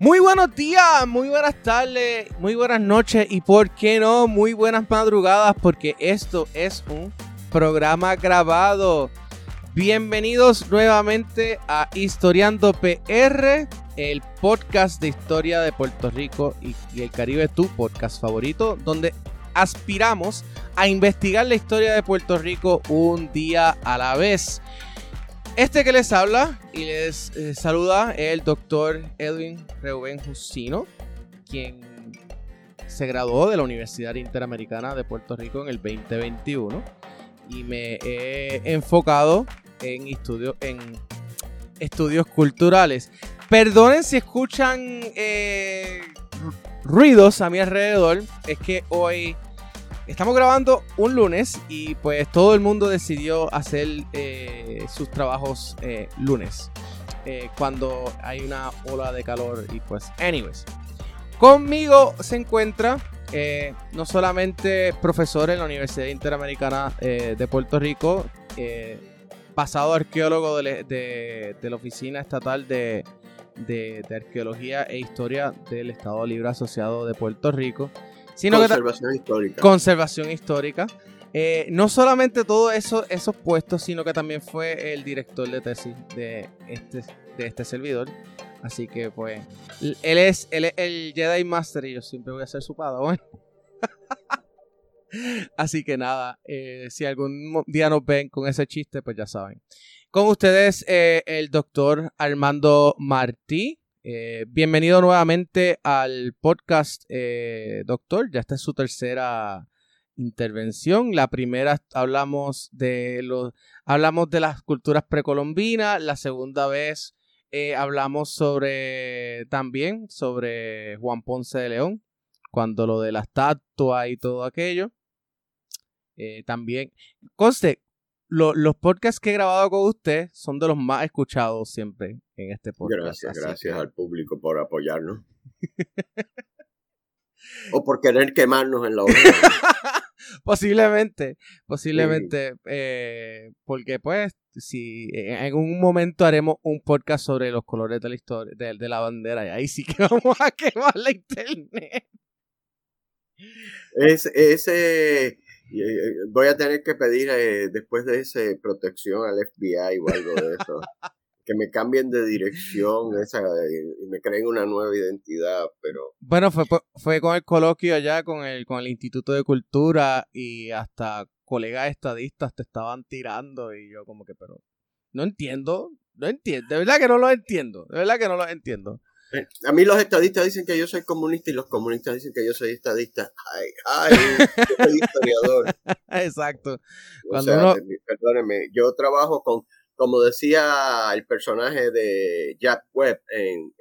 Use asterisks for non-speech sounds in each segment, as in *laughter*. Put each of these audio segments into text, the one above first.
Muy buenos días, muy buenas tardes, muy buenas noches y por qué no, muy buenas madrugadas porque esto es un programa grabado. Bienvenidos nuevamente a Historiando PR, el podcast de historia de Puerto Rico y, el Caribe, tu podcast favorito, donde aspiramos a investigar la historia de Puerto Rico un día a la vez. Este que les habla y les eh, saluda es el doctor Edwin Reuben Jusino, quien se graduó de la Universidad Interamericana de Puerto Rico en el 2021 y me he enfocado en, en estudios culturales. Perdonen si escuchan eh, ruidos a mi alrededor, es que hoy Estamos grabando un lunes y pues todo el mundo decidió hacer eh, sus trabajos eh, lunes. Eh, cuando hay una ola de calor y pues anyways. Conmigo se encuentra no solamente profesor en la Universidad Interamericana de Puerto Rico, pasado arqueólogo de, la Oficina Estatal de, de, Arqueología e Historia del Estado Libre Asociado de Puerto Rico, conservación histórica. Conservación histórica. Eh, no solamente todos eso, esos puestos, sino que también fue el director de tesis de este, de este servidor. Así que, pues, él es, el Jedi Master y yo siempre voy a ser su padre. *laughs* Así que nada, eh, si algún día nos ven con ese chiste, pues ya saben. Con ustedes, eh, el doctor Armando Martí. Eh, bienvenido nuevamente al podcast, eh, doctor. Ya esta es su tercera intervención. La primera hablamos de los, hablamos de las culturas precolombinas. La segunda vez eh, hablamos sobre también sobre Juan Ponce de León, cuando lo de la estatua y todo aquello. también, conste, los podcasts que he grabado con usted son de los más escuchados siempre en este podcast. Gracias, gracias al público por apoyarnos. *laughs* o por querer quemarnos en la obra. *laughs* posiblemente, posiblemente, eh, porque pues si en un momento haremos un podcast sobre los colores de la historia de, la bandera y ahí sí que *laughs* vamos a quemar la internet. Es, ese voy a tener que pedir eh, después de ese protección al FBI o algo de eso. *laughs* que me cambien de dirección esa, y me creen una nueva identidad, pero... Bueno, fue, fue con el coloquio allá con el, con el Instituto de Cultura y hasta colegas estadistas te estaban tirando y yo como que, pero no entiendo, no entiendo, de verdad que no lo entiendo, de verdad que no lo entiendo. A mí los estadistas dicen que yo soy comunista y los comunistas dicen que yo soy estadista. Ay, ay, yo soy historiador. *laughs* Exacto. Cuando Perdóneme, yo trabajo con, como decía el personaje de Jack Webb en,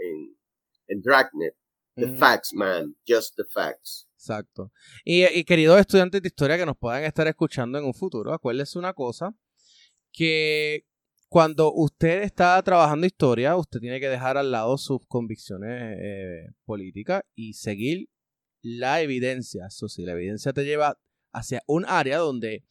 en, Dragnet, The Facts, man, just the facts. Exacto. Y, y queridos estudiantes de historia que nos puedan estar escuchando en un futuro, acuérdense una cosa, que cuando usted está trabajando historia, usted tiene que dejar al lado sus convicciones eh, políticas y seguir la evidencia. Eso si la evidencia te lleva hacia un área donde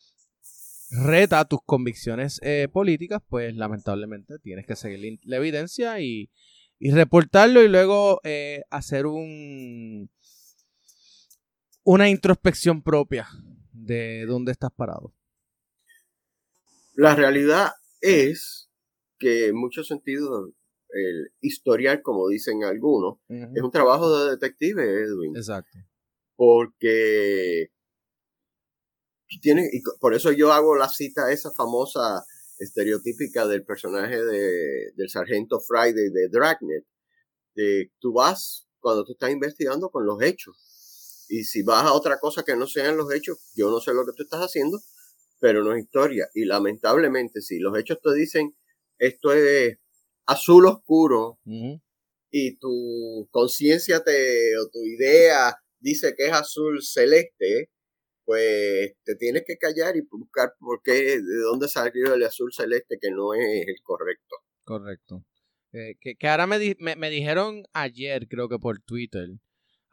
reta tus convicciones eh, políticas, pues lamentablemente tienes que seguir la evidencia y, reportarlo y luego eh, hacer un una introspección propia de dónde estás parado. La realidad es que en muchos sentidos el historial, como dicen algunos, es un trabajo de detective, Edwin. Exacto. Porque tiene, y por eso yo hago la cita esa famosa estereotípica del personaje de, del sargento Friday de Dragnet. De, tú vas cuando tú estás investigando con los hechos. Y si vas a otra cosa que no sean los hechos, yo no sé lo que tú estás haciendo, pero no es historia. Y lamentablemente, si los hechos te dicen esto es azul oscuro y tu conciencia te o tu idea dice que es azul celeste, pues te tienes que callar y buscar por qué, de dónde salió el azul celeste que no es el correcto. Correcto. Eh, que, que, ahora me, me, me, dijeron ayer, creo que por Twitter,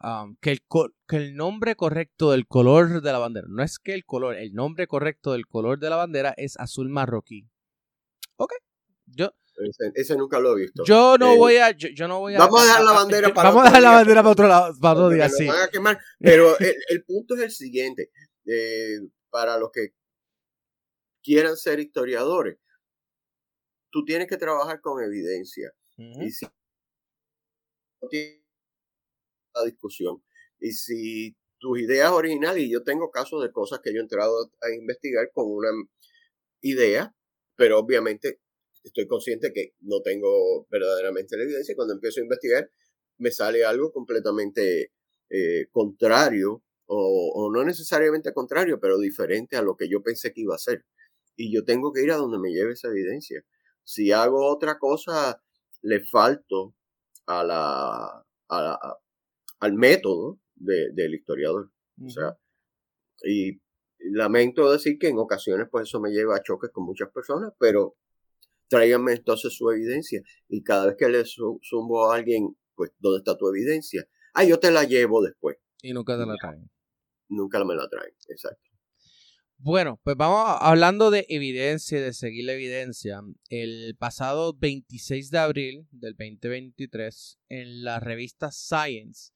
Um, que, el que el nombre correcto del color de la bandera, no es que el color, el nombre correcto del color de la bandera es azul marroquí. Ok, yo, Ese, nunca lo he visto. Yo no eh, voy a, yo, no voy a. Vamos a dejar la *laughs* bandera para Vamos a dejar la bandera para otro lado, para otro día, sí. Pero el, punto es el siguiente. Eh, para los que quieran ser historiadores, tú tienes que trabajar con evidencia. Y si la discusión. Y si tus ideas originales, y yo tengo casos de cosas que yo he entrado a investigar con una idea, pero obviamente estoy consciente que no tengo verdaderamente la evidencia. Cuando empiezo a investigar, me sale algo completamente eh, contrario, o, no necesariamente contrario, pero diferente a lo que yo pensé que iba a ser. Y yo tengo que ir a donde me lleve esa evidencia. Si hago otra cosa, le falto a la, al método del historiador. O sea, y lamento decir que en ocasiones pues eso me lleva a choques con muchas personas, pero tráiganme entonces su evidencia. Y cada vez que le zumbo a alguien, pues, ¿dónde está tu evidencia? Ah, yo te la llevo después. Y nunca te la traen. Nunca me la traen, exacto. Bueno, pues vamos hablando de evidencia, de seguir la evidencia. El pasado 26 de abril del 2023, en la revista Science,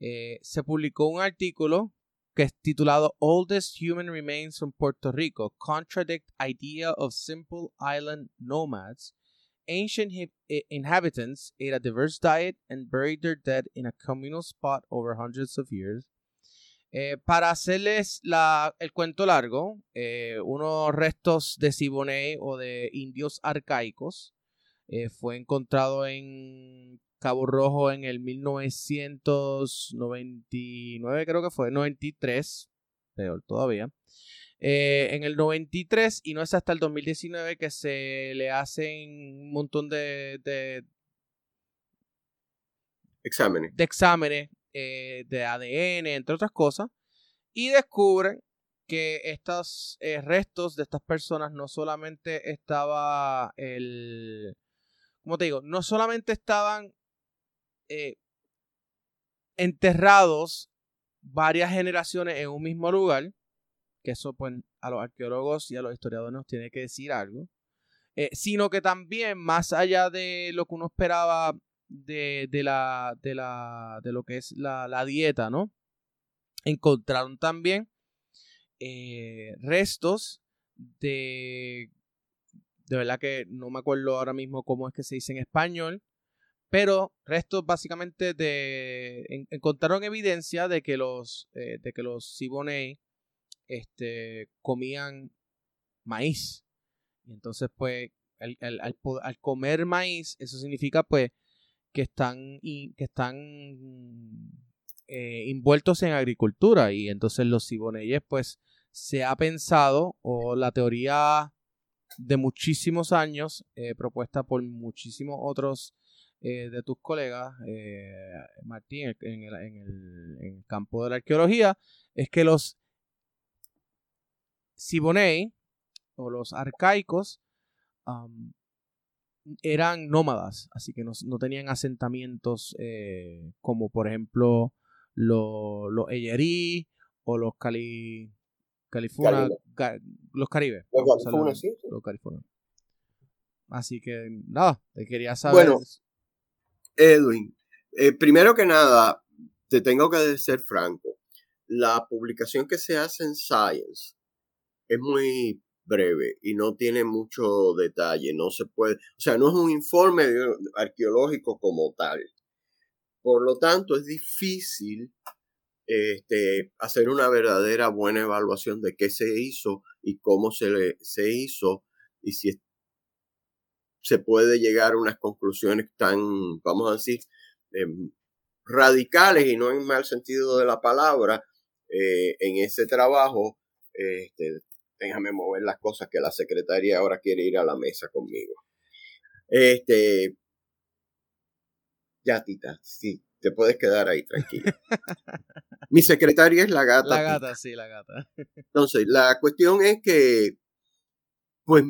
eh, se publicó un artículo que es titulado Oldest Human Remains from Puerto Rico Contradict Idea of Simple Island Nomads. Ancient eh, inhabitants ate a diverse diet and buried their dead in a communal spot over hundreds of years. Eh, para hacerles la, el cuento largo, unos restos de Siboney o de indios arcaicos fue encontrado en Cabo Rojo en el 1999, creo que fue, 93, peor todavía. Eh, en el 93 y no es hasta el 2019 que se le hacen un montón de, de exámenes, de, exámenes eh, de ADN, entre otras cosas, y descubren que estos eh, restos de estas personas no solamente estaba el, como te digo, no solamente estaban eh, enterrados varias generaciones en un mismo lugar, que eso pues a los arqueólogos y a los historiadores nos tiene que decir algo, eh, sino que también más allá de lo que uno esperaba de, la, de, la, de lo que es la, dieta, ¿no? Encontraron también eh, restos de, de verdad que no me acuerdo ahora mismo cómo es que se dice en español, pero restos básicamente de encontraron evidencia de que los eh, de que los Siboney este, comían maíz. Y entonces pues al, comer maíz eso significa pues que están que están eh, envueltos en agricultura y entonces los Siboneyes pues se ha pensado o la teoría de muchísimos años eh, propuesta por muchísimos otros eh, de tus colegas, eh, Martín, en el, campo de la arqueología, es que los Siboney o los arcaicos eran nómadas, así que no, tenían asentamientos como por ejemplo los lo Eyerí o los Cali, Califuna, los Caribes. Los, Californios. Así que nada, te quería saber. Edwin, eh, primero que nada, te tengo que ser franco. La publicación que se hace en Science es muy breve y no tiene mucho detalle. No se puede, o sea, no es un informe arqueológico como tal. Por lo tanto, es difícil este, hacer una verdadera buena evaluación de qué se hizo y cómo se, se hizo y si se puede llegar a unas conclusiones tan, vamos a decir, em, radicales y no en mal sentido de la palabra eh, en ese trabajo. Este, déjame mover las cosas que la secretaria ahora quiere ir a la mesa conmigo. Este, ya, Tita, sí, te puedes quedar ahí tranquila. Mi secretaria es la gata. La gata, sí, la gata. Entonces, la cuestión es que, pues,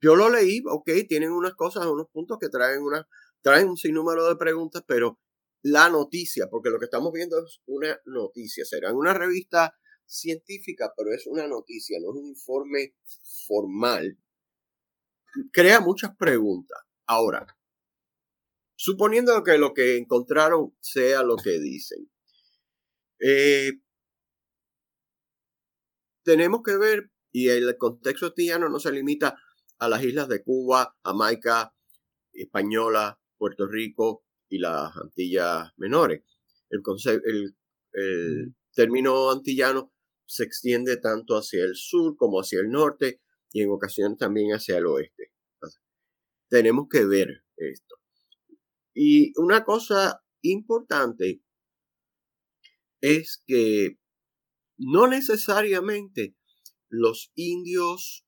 yo lo leí, ok, tienen unas cosas, unos puntos que traen, una, traen un sinnúmero de preguntas, pero la noticia, porque lo que estamos viendo es una noticia, será en una revista científica, pero es una noticia, no es un informe formal. crea muchas preguntas. Ahora, suponiendo que lo que encontraron sea lo que dicen, eh, tenemos que ver, y el contexto tiano no se limita a las islas de Cuba, Jamaica, Española, Puerto Rico y las Antillas Menores. El, el, el término antillano se extiende tanto hacia el sur como hacia el norte y en ocasiones también hacia el oeste. tenemos que ver esto. Y una cosa importante es que no necesariamente los indios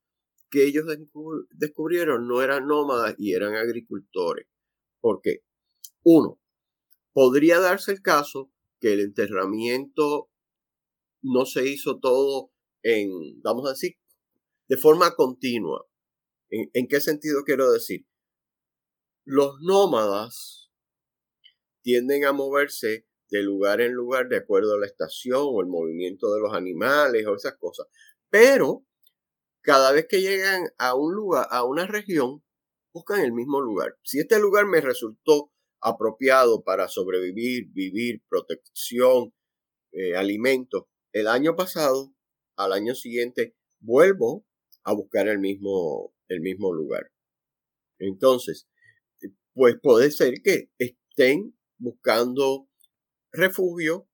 que ellos descubrieron no eran nómadas y eran agricultores. Porque, uno, podría darse el caso que el enterramiento no se hizo todo en, vamos a decir, de forma continua. ¿En, qué sentido quiero decir? Los nómadas tienden a moverse de lugar en lugar de acuerdo a la estación o el movimiento de los animales o esas cosas. Pero cada vez que llegan a un lugar, a una región, buscan el mismo lugar. Si este lugar me resultó apropiado para sobrevivir, vivir, protección, eh, alimento, el año pasado, al año siguiente, vuelvo a buscar el mismo, el mismo lugar. Entonces, pues puede ser que estén buscando refugio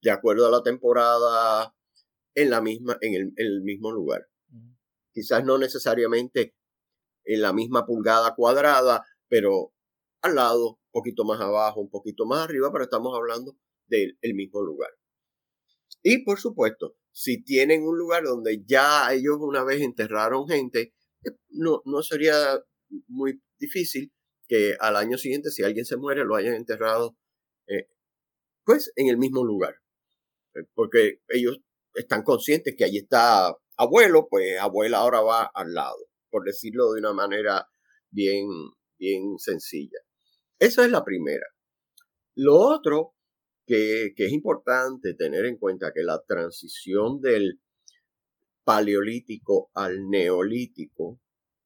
de acuerdo a la temporada en la misma, en el, mismo lugar. Quizás no necesariamente en la misma pulgada cuadrada, pero al lado, un poquito más abajo, un poquito más arriba, pero estamos hablando del mismo lugar. Y por supuesto, si tienen un lugar donde ya ellos una vez enterraron gente, eh, no, no sería muy difícil que al año siguiente, si alguien se muere, lo hayan enterrado, eh, pues en el mismo lugar. Eh, porque ellos están conscientes que allí está abuelo, pues abuela ahora va al lado, por decirlo de una manera bien, bien sencilla. Esa es la primera. Lo otro que, es importante tener en cuenta que la transición del paleolítico al neolítico,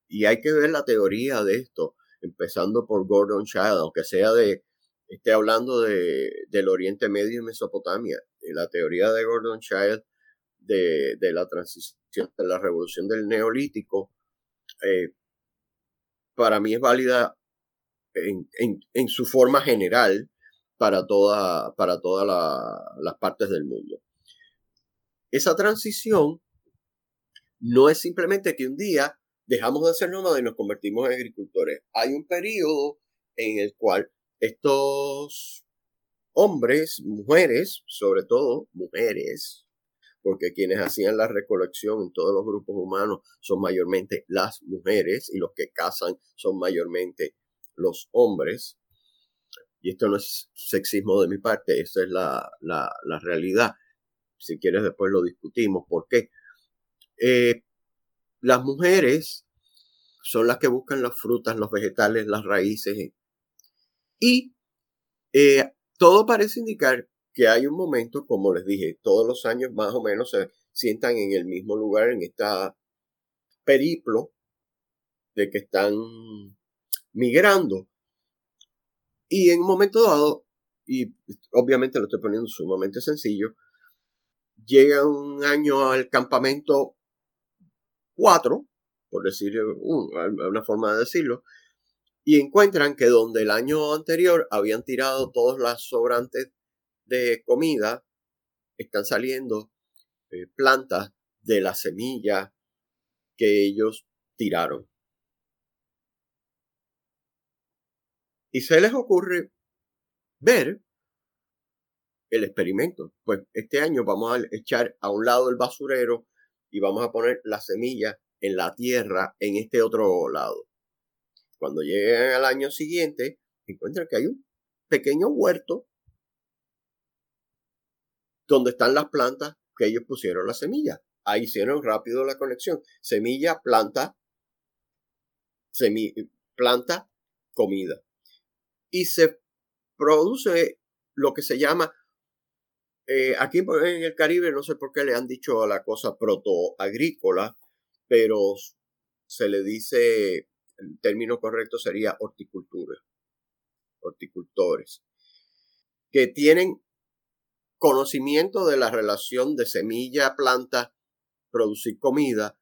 y hay que ver la teoría de esto, empezando por Gordon Child, aunque sea de, esté hablando de, del Oriente Medio y Mesopotamia, la teoría de Gordon Child de, la transición, de la revolución del neolítico, eh, para mí es válida en, en, su forma general, para, toda, para todas las partes del mundo. Esa transición no es simplemente que un día dejamos de ser nómadas y nos convertimos en agricultores. Hay un periodo en el cual estos hombres, mujeres, sobre todo mujeres, porque quienes hacían la recolección en todos los grupos humanos son mayormente las mujeres y los que cazan son mayormente los hombres, y esto no es sexismo de mi parte, esa es la, realidad. Si quieres después lo discutimos. ¿Por qué? Eh, las mujeres son las que buscan las frutas, los vegetales, las raíces. Y eh, todo parece indicar que hay un momento, como les dije, todos los años más o menos se sientan en el mismo lugar, en esta periplo de que están migrando. Y en un momento dado, y obviamente lo estoy poniendo sumamente sencillo, llega un año al campamento 4, por decir una forma de decirlo, y encuentran que donde el año anterior habían tirado todas las sobrantes de comida, están saliendo eh, plantas de la semilla que ellos tiraron. Y se les ocurre ver el experimento. Pues este año vamos a echar a un lado el basurero y vamos a poner la semilla en la tierra en este otro lado. Cuando lleguen al año siguiente, encuentran que hay un pequeño huerto donde están las plantas que ellos pusieron la semilla. Ahí hicieron rápido la conexión. Semilla, planta, planta, comida y se produce lo que se llama, eh, aquí en el Caribe no sé por qué le han dicho a la cosa protoagrícola, pero se le dice, el término correcto sería horticultura, horticultores, que tienen conocimiento de la relación de semilla, planta, producir comida,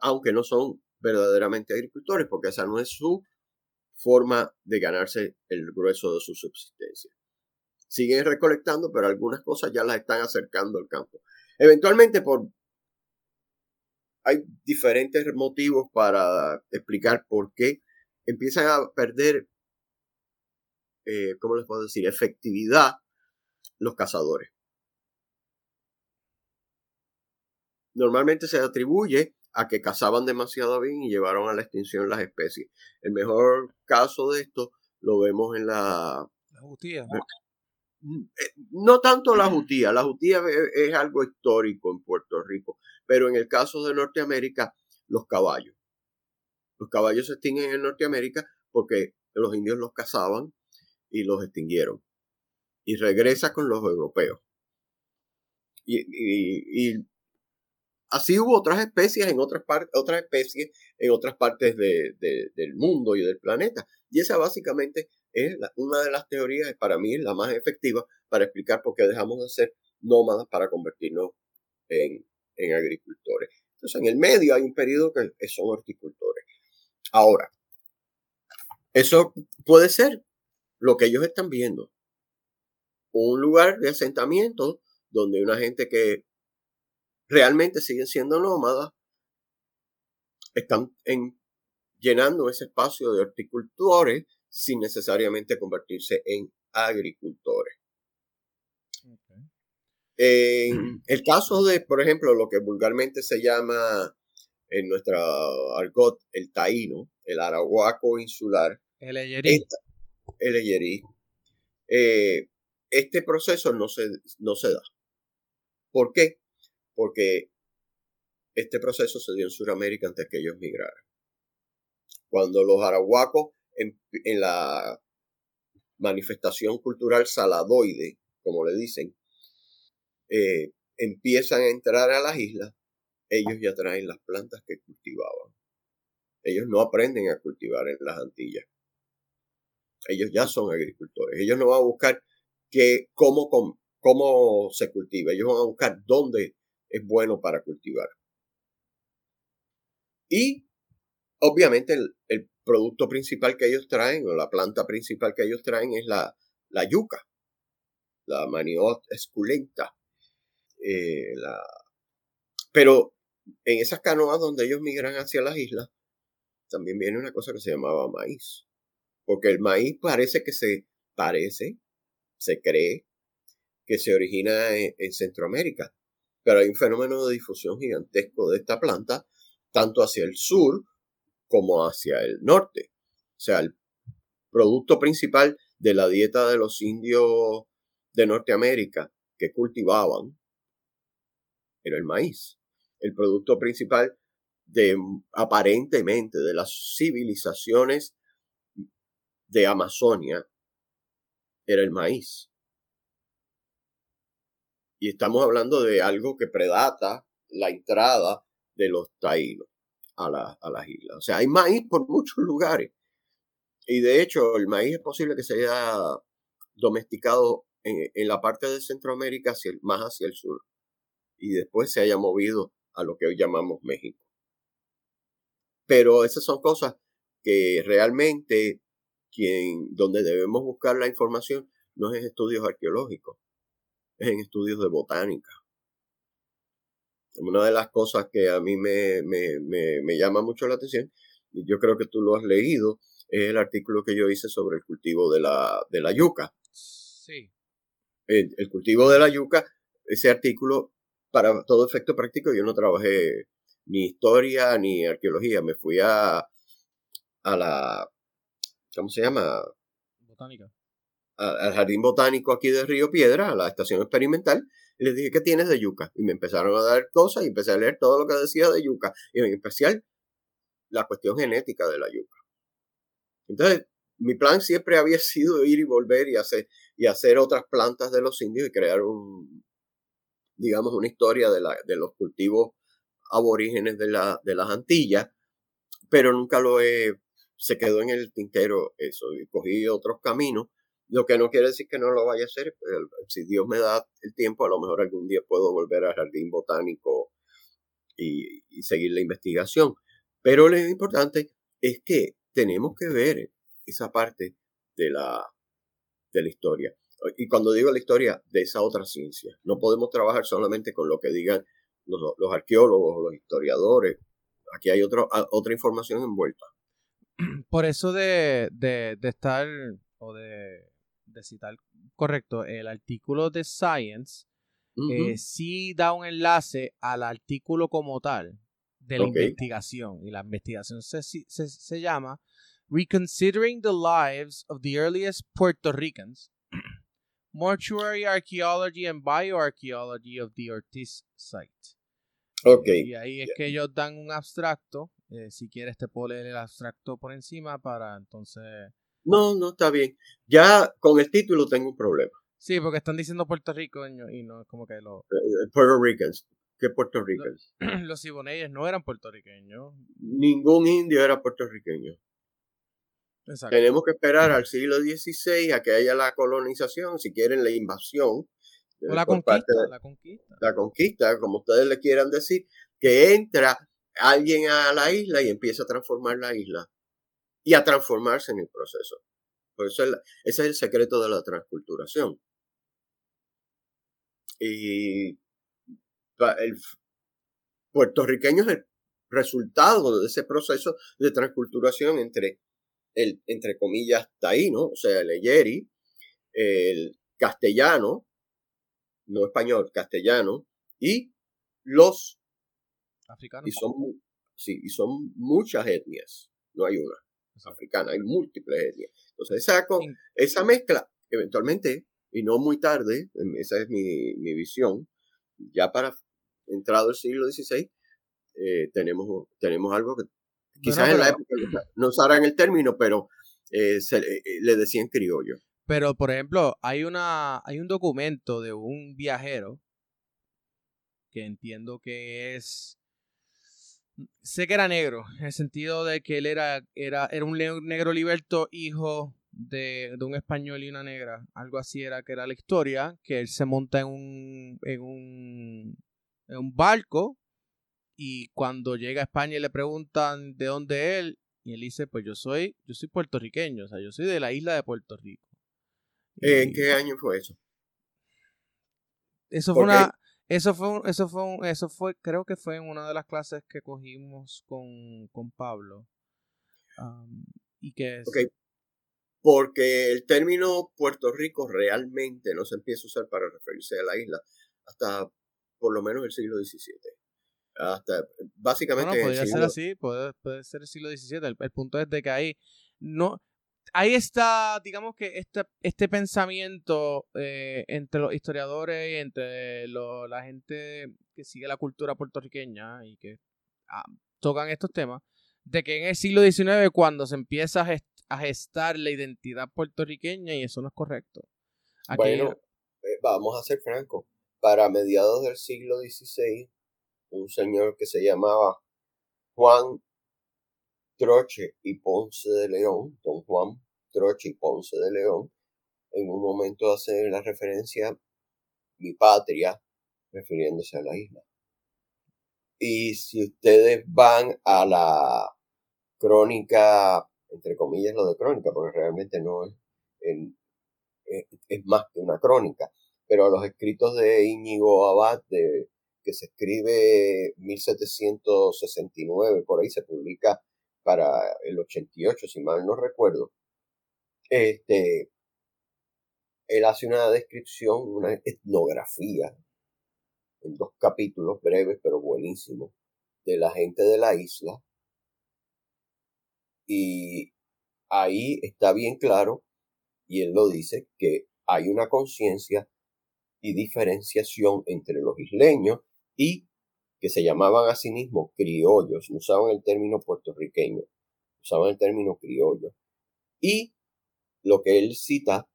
aunque no son verdaderamente agricultores, porque esa no es su forma de ganarse el grueso de su subsistencia. Siguen recolectando, pero algunas cosas ya las están acercando al campo. Eventualmente, por hay diferentes motivos para explicar por qué empiezan a perder, eh, ¿cómo les puedo decir?, efectividad los cazadores. Normalmente se atribuye a que cazaban demasiado bien y llevaron a la extinción las especies. El mejor caso de esto lo vemos en la... no tanto la jutía, la jutía es algo histórico en Puerto Rico, pero en el caso de Norteamérica, los caballos. Los caballos se extinguen en Norteamérica porque los indios los cazaban y los extinguieron. Y regresa con los europeos. Y, así hubo otras especies en otras partes, otras especies en otras partes del mundo y del planeta. Y esa básicamente es una de las teorías, para mí es la más efectiva para explicar por qué dejamos de ser nómadas para convertirnos en, en agricultores. Entonces, en el medio hay un periodo que son horticultores. Ahora, eso puede ser lo que ellos están viendo. Un lugar de asentamiento donde una gente que realmente siguen siendo nómadas están en, llenando ese espacio de horticultores sin necesariamente convertirse en agricultores. En el caso de, por ejemplo, lo que vulgarmente se llama en nuestra argot el taíno, el arahuaco insular, el eyerí. el eyerí. Eh, este proceso no se, no se da. ¿Por qué? Porque este proceso se dio en Sudamérica antes que ellos migraran. Cuando los arahuacos en, la manifestación cultural saladoide, como le dicen, eh, empiezan a entrar a las islas, ellos ya traen las plantas que cultivaban. Ellos no aprenden a cultivar en las Antillas. Ellos ya son agricultores. Ellos no van a buscar que, cómo, cómo se cultiva. Ellos van a buscar dónde es bueno para cultivar. Y obviamente el, producto principal que ellos traen o la planta principal que ellos traen es la, la yuca, la maniot esculenta. Eh, la... Pero en esas canoas donde ellos migran hacia las islas, también viene una cosa que se llamaba maíz. Porque el maíz parece que se parece, se cree que se origina en, Centroamérica. Pero hay un fenómeno de difusión gigantesco de esta planta, tanto hacia el sur como hacia el norte. O sea, el producto principal de la dieta de los indios de Norteamérica que cultivaban era el maíz. El producto principal de aparentemente de las civilizaciones de Amazonia era el maíz. Y estamos hablando de algo que predata la entrada de los taínos a, a las islas. O sea, hay maíz por muchos lugares. Y de hecho, el maíz es posible que se haya domesticado en, la parte de Centroamérica hacia más hacia el sur y después se haya movido a lo que hoy llamamos México. Pero esas son cosas que realmente quien, donde debemos buscar la información no es en estudios arqueológicos, es en estudios de botánica. Una de las cosas que a mí me, me, me, llama mucho la atención, y yo creo que tú lo has leído, es el artículo que yo hice sobre el cultivo de la, de la yuca. Sí. el cultivo de la yuca, ese artículo para todo efecto práctico yo no trabajé ni historia ni arqueología, me fui a, a la, ¿cómo se llama? Botánica. al jardín botánico aquí de Río Piedra, a la estación experimental, les dije, ¿qué tienes de yuca? Y me empezaron a dar cosas y empecé a leer todo lo que decía de yuca, y en especial la cuestión genética de la yuca. Entonces, mi plan siempre había sido ir y volver y hacer, y hacer otras plantas de los indios y crear un, digamos, una historia de, la, de los cultivos aborígenes de, la, de las Antillas pero nunca lo he, se quedó en el tintero eso, y cogí otros caminos, lo que no quiere decir que no lo vaya a hacer, si Dios me da el tiempo, a lo mejor algún día puedo volver al jardín botánico y, seguir la investigación. Pero lo importante es que tenemos que ver esa parte de la, de la historia. Y cuando digo la historia, de esa otra ciencia. No podemos trabajar solamente con lo que digan los, arqueólogos o los historiadores. Aquí hay otro, otra información envuelta. Por eso de, de, de estar, o de, de, citar correcto, el artículo de Science eh, sí da un enlace al artículo como tal de la investigación. Y la investigación se, se, se llama Reconsidering the Lives of the Earliest Puerto Ricans, *clears throat* Mortuary Archaeology and Bioarchaeology of the Ortiz Site. Okay. Y ahí es que ellos dan un abstracto. Eh, si quieres te puedo leer el abstracto por encima para entonces... No, no, está bien. Ya con el título tengo un problema. Sí, porque están diciendo Puerto Rico y no es como que los... Eh, eh, Puerto Ricans. ¿Qué Puerto Ricans? *clears throat* Los, los Siboneyes no eran puertorriqueños. Ningún indio era puertorriqueño. Tenemos que esperar al siglo XVI a que haya la colonización, si quieren la invasión. O la conquista, la conquista. La conquista, como ustedes le quieran decir, que entra alguien a la isla y empieza a transformar la isla y a transformarse en el proceso. Por eso ese es el secreto de la transculturación. Y el puertorriqueño es el resultado de ese proceso de transculturación entre el, entre comillas, taíno, o sea, el eyeri, el castellano, no español, castellano, y los africanos. Y son, sí, y son muchas etnias, no hay una africana, hay múltiples etnias. Entonces, esa, esa mezcla, eventualmente, y no muy tarde, esa es mi, mi visión, ya para entrado el siglo XVI, eh, tenemos, tenemos algo que Quizás en la época no usaran el término, pero eh, se, eh, le decían criollo. Pero, por ejemplo, hay, una, hay un documento de un viajero que entiendo que es... Sé que era negro, en el sentido de que él era, era, era un negro liberto, hijo de, de, un español y una negra. Algo así era que era la historia, que él se monta en un, en un, en un barco y cuando llega a España y le preguntan de dónde él, y él dice, pues yo soy, yo soy puertorriqueño, o sea, yo soy de la isla de Puerto Rico. ¿En qué año fue eso? Eso fue una, eso fue, eso fue, eso fue, creo que fue en una de las clases que cogimos con, con Pablo. y que es... Okay. Porque el término Puerto Rico realmente no se empieza a usar para referirse a la isla hasta por lo menos el siglo XVII hasta básicamente bueno, podría ser así puede, ser el siglo XVII el, punto es de que ahí no ahí está digamos que este, este pensamiento eh, entre los historiadores y entre la gente que sigue la cultura puertorriqueña y que ah, tocan estos temas de que en el siglo XIX cuando se empieza a, gestar la identidad puertorriqueña y eso no es correcto. Bueno eh, vamos a ser francos. Para mediados del siglo XVI un señor que se llamaba Juan Troche y Ponce de León, don Juan Troche y Ponce de León, en un momento hace la referencia mi patria, refiriéndose a la isla. Y si ustedes van a la crónica, entre comillas lo de crónica, porque realmente no es, es, más que una crónica, pero a los escritos de Íñigo Abad, de que se escribe 1769, por ahí se publica para el 88, si mal no recuerdo. Este, él hace una descripción, una etnografía, en dos capítulos breves pero buenísimos, de la gente de la isla. Y ahí está bien claro, y él lo dice, que hay una conciencia y diferenciación entre los isleños y que se llamaban a sí mismos criollos, no usaban el término puertorriqueño, usaban el término criollo. Y lo que él cita,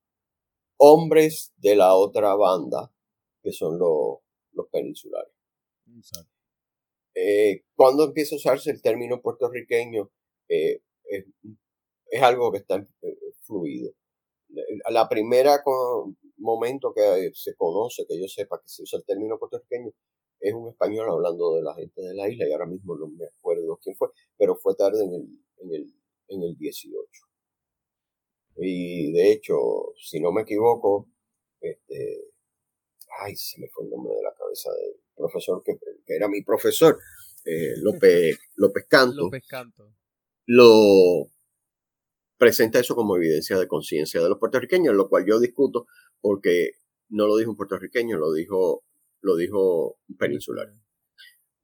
hombres de la otra banda, que son los, los peninsulares. Eh, ¿Cuándo empieza a usarse el término puertorriqueño? eh, es, algo que está eh, fluido. La primera momento que se conoce, que yo sepa que se usa el término puertorriqueño, es un español hablando de la gente de la isla y ahora mismo no me acuerdo quién fue, pero fue tarde en el, en el, en el 18. Y de hecho, si no me equivoco, este, ay, se me fue el nombre de la cabeza del profesor que, que era mi profesor, eh, *laughs* López, López Canto. López Canto. Lo presenta eso como evidencia de conciencia de los puertorriqueños, lo cual yo discuto porque no lo dijo un puertorriqueño, lo dijo, lo dijo peninsular.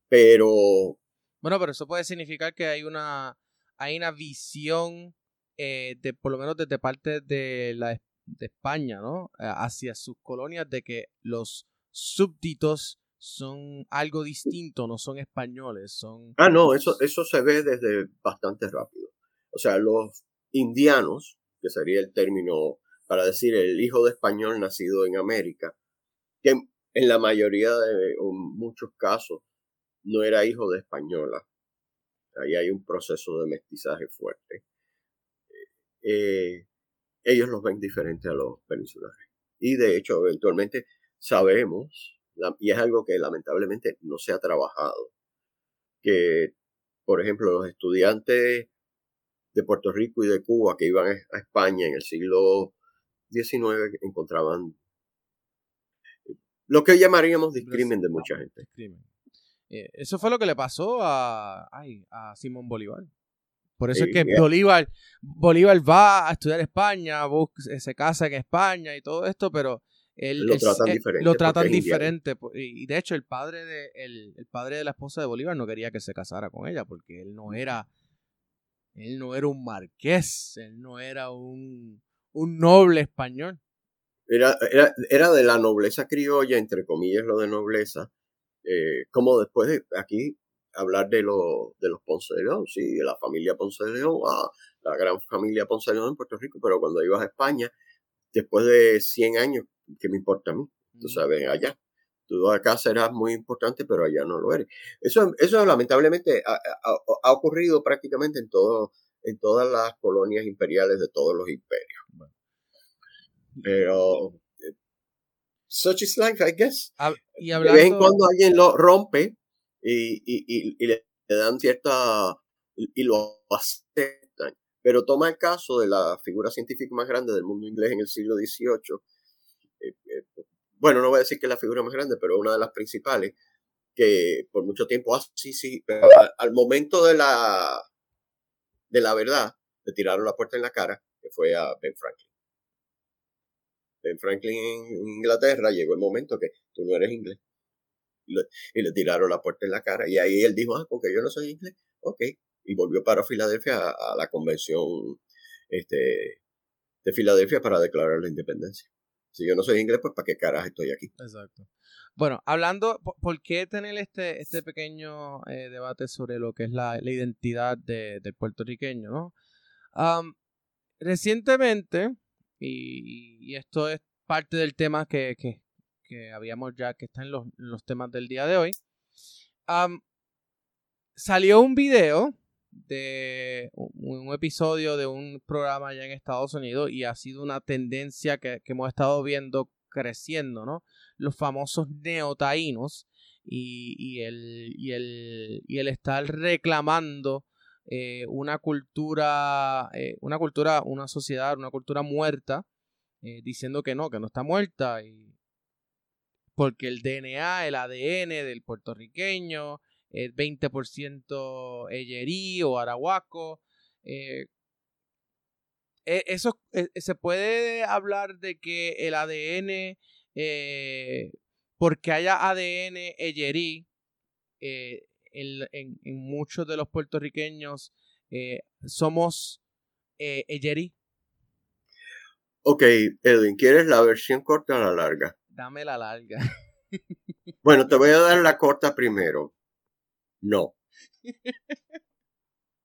Pero. Bueno, pero eso puede significar que hay una, hay una visión, eh, de, por lo menos desde parte de, la, de España, ¿no? Hacia sus colonias, de que los súbditos son algo distinto, no son españoles, son... Ah, no, eso, eso se ve desde bastante rápido. O sea, los indianos, que sería el término para decir el hijo de español nacido en América, que en la mayoría de muchos casos no era hijo de española. Ahí hay un proceso de mestizaje fuerte. Eh, ellos los ven diferentes a los peninsulares. Y de hecho, eventualmente sabemos, y es algo que lamentablemente no se ha trabajado, que, por ejemplo, los estudiantes de Puerto Rico y de Cuba que iban a España en el siglo XIX encontraban lo que llamaríamos discrimen de mucha gente. Eh, eso fue lo que le pasó a, a Simón Bolívar. Por eso es que Bolívar, Bolívar va a estudiar España, se casa en España y todo esto, pero él, lo tratan diferente. Lo tratan diferente. Y de hecho, el padre de, el, padre de la esposa de Bolívar no quería que se casara con ella, porque él no era él no era un marqués, él no era un, noble español. Era, era, de la nobleza criolla, entre comillas lo de nobleza, eh, como después de aquí hablar de, lo, de los Ponce de León, sí, de la familia Ponce de León, ah, la gran familia Ponce de León en Puerto Rico, pero cuando ibas a España, después de 100 años, ¿qué me importa a mí? Tú sabes, allá. Tú acá serás muy importante, pero allá no lo eres. Eso, eso lamentablemente ha, ha, ocurrido prácticamente en, todo, en todas las colonias imperiales de todos los imperios. Pero eh, such is life, I guess. y De vez en cuando alguien lo rompe y, y, y, le, dan cierta y lo aceptan. Pero toma el caso de la figura científica más grande del mundo inglés en el siglo XVIII, eh, eh, bueno, no voy a decir que es la figura más grande, pero una de las principales, que por mucho tiempo, ah, sí, sí, pero al, momento de la, de la verdad, le tiraron la puerta en la cara, que fue a Ben Franklin. Ben Franklin en Inglaterra llegó el momento que tú no eres inglés. Y le, tiraron la puerta en la cara. Y ahí él dijo, ah, porque yo no soy inglés, ok. Y volvió para Filadelfia a, la convención este, de Filadelfia para declarar la independencia. Si yo no soy inglés, pues ¿para qué caras estoy aquí? Exacto. Bueno, hablando, ¿por qué tener este, este pequeño eh, debate sobre lo que es la, identidad del puertorriqueño, no? recientemente, y, esto es parte del tema que, habíamos ya, que está en los, temas del día de hoy, salió un video de un, episodio de un programa allá en Estados Unidos y ha sido una tendencia que, hemos estado viendo creciendo, ¿no? Los famosos neotaínos y, y, el, y, el, y el estar reclamando eh, una cultura, eh, una cultura, una sociedad, una cultura muerta, eh, diciendo que no, que no está muerta, y porque el DNA, el ADN del puertorriqueño, el 20% Eyerí o Arahuaco. E, eso e, se puede hablar de que el ADN, porque haya ADN Eyerí, eh, en, muchos de los puertorriqueños somos Eyerí. Ok, Edwin, ¿quieres la versión corta o la larga? Dame la larga. *laughs* bueno, te voy a dar la corta primero. No. *laughs*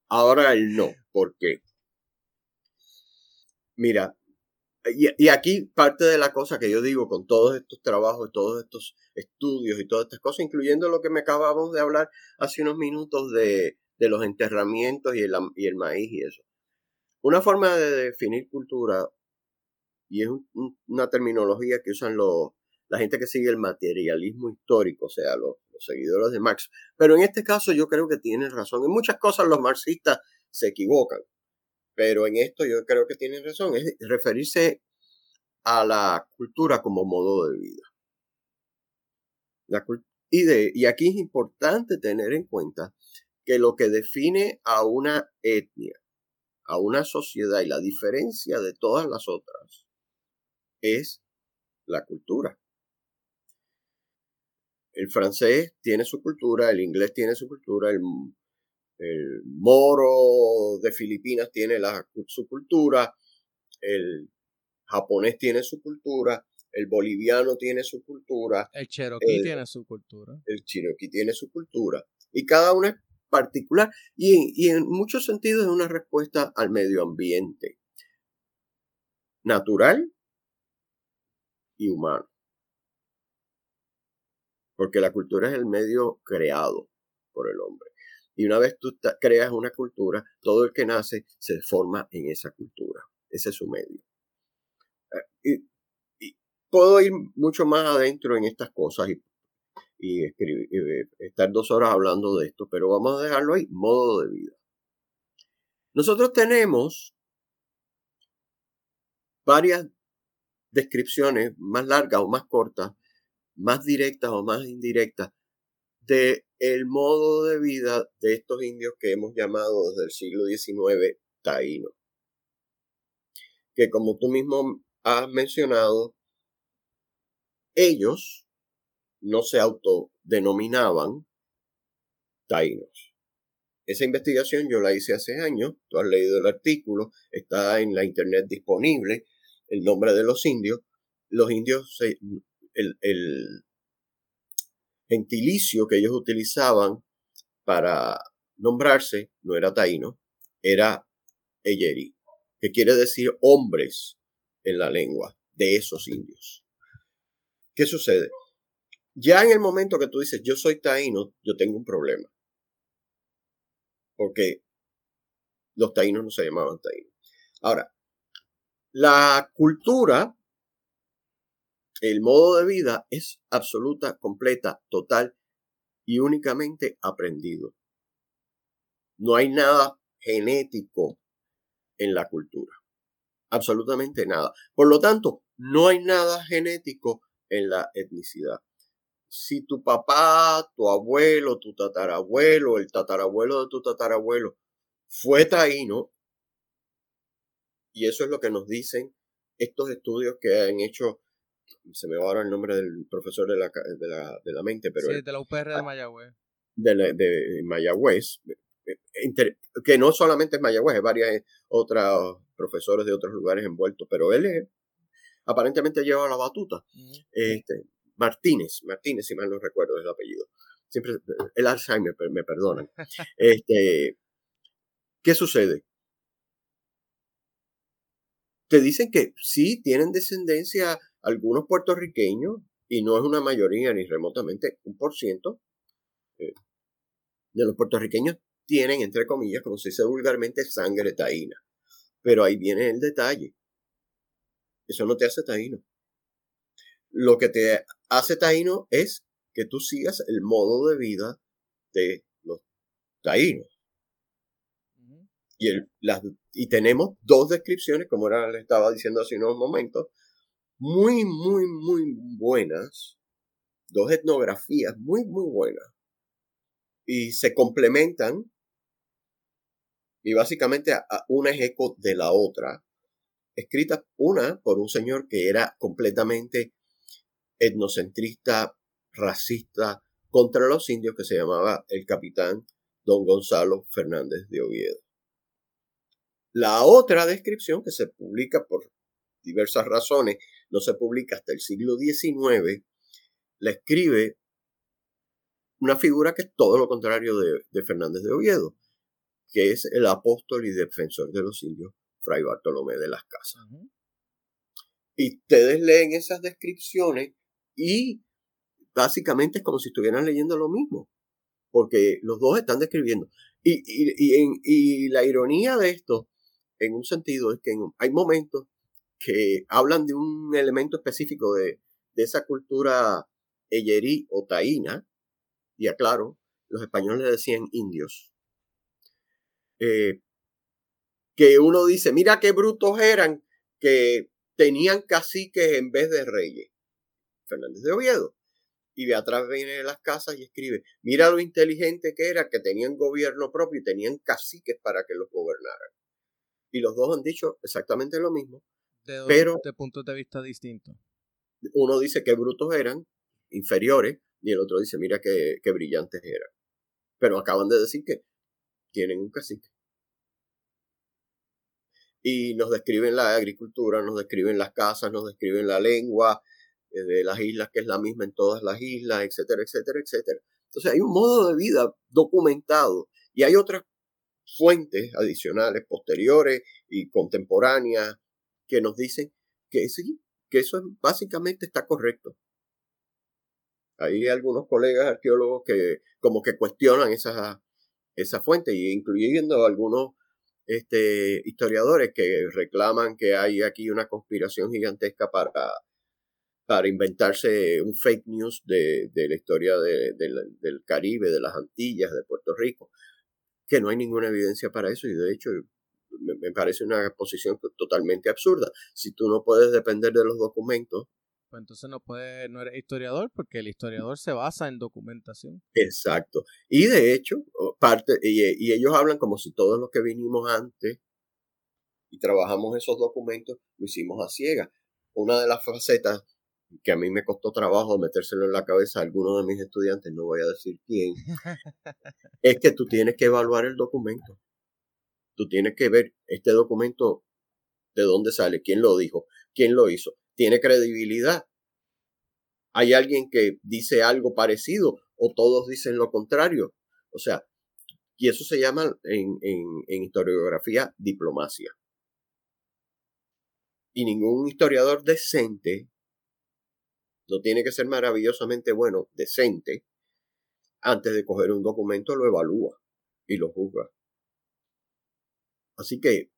Ahora el no. ¿Por qué? Mira, y, aquí parte de la cosa que yo digo con todos estos trabajos, todos estos estudios y todas estas cosas, incluyendo lo que me acabamos de hablar hace unos minutos de, los enterramientos y el, y el maíz y eso. Una forma de definir cultura, y es una terminología que usan los, la gente que sigue el materialismo histórico, o sea, los, los seguidores de Marx. Pero en este caso yo creo que tienen razón. En muchas cosas los marxistas se equivocan, pero en esto yo creo que tienen razón. Es referirse a la cultura como modo de vida. La, y, de, y aquí es importante tener en cuenta que lo que define a una etnia, a una sociedad y la diferencia de todas las otras es la cultura. El francés tiene su cultura, el inglés tiene su cultura, el, el moro de Filipinas tiene la, su cultura, el japonés tiene su cultura, el boliviano tiene su cultura. El cherokee tiene su cultura. El cherokee tiene su cultura. Y cada uno es particular y, y en muchos sentidos es una respuesta al medio ambiente. Natural y humano. Porque la cultura es el medio creado por el hombre. Y una vez tú creas una cultura, todo el que nace se forma en esa cultura. Ese es su medio. Eh, y, puedo ir mucho más adentro en estas cosas y, y, escribir, eh, estar dos horas hablando de esto, pero vamos a dejarlo ahí, modo de vida. Nosotros tenemos varias descripciones más largas o más cortas, más directas o más indirectas, de el modo de vida de estos indios que hemos llamado desde el siglo XIX taíno. Que como tú mismo has mencionado, ellos no se autodenominaban taínos. Esa investigación yo la hice hace años, tú has leído el artículo, está en la internet disponible, el nombre de los indios. Los indios, el, el que ellos utilizaban para nombrarse no era taíno, era eyeri, que quiere decir hombres en la lengua de esos indios. ¿Qué sucede? Ya en el momento que tú dices yo soy taíno, yo tengo un problema. Porque los taínos no se llamaban taínos. Ahora, la cultura, el modo de vida es absoluta, completa, total y únicamente aprendido. No hay nada genético en la cultura absolutamente nada. Por lo tanto, no hay nada genético en la etnicidad. Si tu papá, tu abuelo, tu tatarabuelo, el tatarabuelo de tu tatarabuelo fue taíno, y eso es lo que nos dicen estos estudios que han hecho, se me va ahora el nombre del profesor de la, de la, de la mente, pero... Sí, de la UPR de Mayagüez. De, de Mayagüez, que no solamente es Mayagüez, hay varias otras profesores de otros lugares envueltos, pero él es, aparentemente lleva la batuta. Este, Martínez, Martínez, si mal no recuerdo el apellido. Siempre, el Alzheimer, me perdonan. *laughs* Este, ¿Qué sucede? Te dicen que sí tienen descendencia algunos puertorriqueños, y no es una mayoría ni remotamente un por ciento, eh, de los puertorriqueños tienen, entre comillas, como se dice vulgarmente, sangre taína. Pero ahí viene el detalle. Eso no te hace taíno. Lo que te hace taíno es que tú sigas el modo de vida de los taínos. Y, el, las, y tenemos dos descripciones, como era, le estaba diciendo hace unos momentos, muy, muy, muy buenas. Dos etnografías muy, muy buenas. Y se complementan y básicamente una es eco de la otra, escrita una por un señor que era completamente etnocentrista, racista contra los indios, que se llamaba el capitán don Gonzalo Fernández de Oviedo. La otra descripción que se publica por diversas razones, no se publica hasta el siglo XIX, la escribe una figura que es todo lo contrario de Fernández de Oviedo que es el apóstol y defensor de los indios, Fray Bartolomé de las Casas. Y ustedes leen esas descripciones y básicamente es como si estuvieran leyendo lo mismo, porque los dos están describiendo Y, y, y, la ironía de esto, en un sentido, es que hay momentos que hablan de un elemento específico de, de esa cultura eyerí o taína, y aclaro, los españoles le decían indios, eh, que uno dice, mira qué brutos eran que tenían caciques en vez de reyes. Fernández de Oviedo. Y de atrás viene de las casas y escribe, mira lo inteligente que era, que tenían gobierno propio y tenían caciques para que los gobernaran. Y los dos han dicho exactamente lo mismo, de pero de puntos de vista distintos. Uno dice que brutos eran, inferiores, y el otro dice, mira qué, qué brillantes eran. Pero acaban de decir que tienen un cacique. Y nos describen la agricultura, nos describen las casas, nos describen la lengua eh, de las islas, que es la misma en todas las islas, etcétera, etcétera, etcétera. Entonces hay un modo de vida documentado y hay otras fuentes adicionales, posteriores y contemporáneas, que nos dicen que sí, que eso básicamente está correcto. Hay algunos colegas arqueólogos que como que cuestionan esa, esa fuente, incluyendo algunos este, historiadores que reclaman que hay aquí una conspiración gigantesca para, para inventarse un fake news de, la historia del Caribe, de las Antillas, de Puerto Rico, que no hay ninguna evidencia para eso y de hecho me, parece una posición totalmente absurda. Si tú no puedes depender de los documentos, pues entonces no puede, no eres historiador, porque el historiador se basa en documentación. Exacto. Y de hecho, parte, y, ellos hablan como si todos los que vinimos antes y trabajamos esos documentos lo hicimos a ciegas. Una de las facetas que a mí me costó trabajo metérselo en la cabeza a alguno de mis estudiantes, no voy a decir quién, *laughs* es que tú tienes que evaluar el documento. Tú tienes que ver este documento de dónde sale, quién lo dijo, quién lo hizo tiene credibilidad. Hay alguien que dice algo parecido o todos dicen lo contrario. O sea, y eso se llama en, en, historiografía diplomacia. Y ningún historiador decente, no tiene que ser maravillosamente bueno, decente, antes de coger un documento lo evalúa y lo juzga. Así que,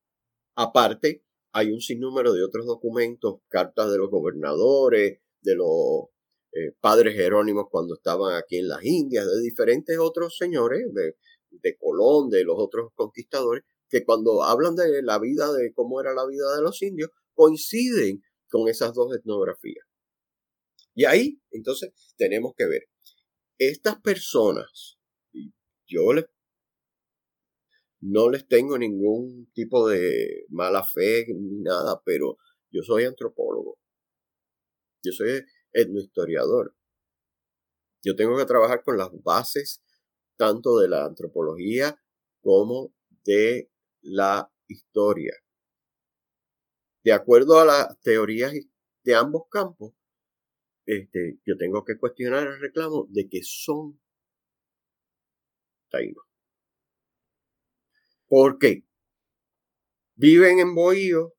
aparte, hay un sinnúmero de otros documentos, cartas de los gobernadores, de los eh, padres jerónimos cuando estaban aquí en las Indias, de diferentes otros señores, de, de Colón, de los otros conquistadores, que cuando hablan de la vida, de cómo era la vida de los indios, coinciden con esas dos etnografías. Y ahí, entonces, tenemos que ver, estas personas, yo les no les tengo ningún tipo de mala fe ni nada, pero yo soy antropólogo. Yo soy etnohistoriador. Yo tengo que trabajar con las bases tanto de la antropología como de la historia. De acuerdo a las teorías de ambos campos, este, yo tengo que cuestionar el reclamo de que son taínos. ¿Por qué? Viven en bohíos,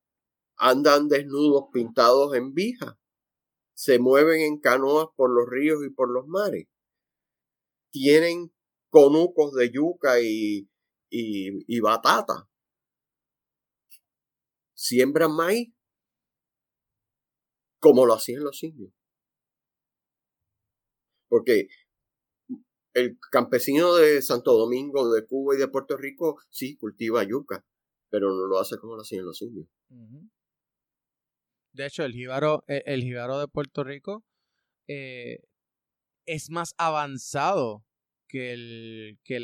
andan desnudos pintados en vija, se mueven en canoas por los ríos y por los mares, tienen conucos de yuca y, y, y batata, siembran maíz, como lo hacían los indios. Porque el campesino de Santo Domingo, de Cuba y de Puerto Rico, sí cultiva yuca, pero no lo hace como lo hacían los indios. De hecho, el jíbaro, e, el, de Puerto Rico eh, es más avanzado que el, que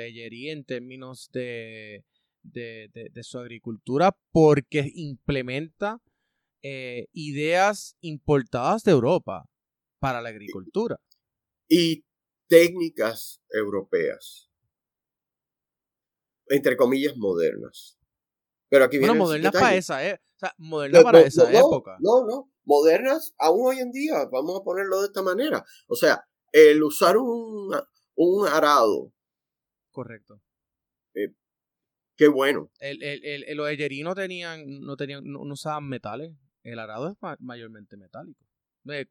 en términos de, de, su agricultura porque implementa eh, ideas importadas de Europa para la agricultura. Y técnicas europeas, entre comillas, modernas. Pero aquí bueno, modernas para esa, ¿eh? o sea, modernas para esa época. No, no, modernas aún hoy en día, vamos a ponerlo de esta manera. O sea, el usar un, un arado. Correcto. Eh, qué bueno. El, el, el, los no tenían, no tenían, no, usaban metales. El arado es mayormente metálico. Eh,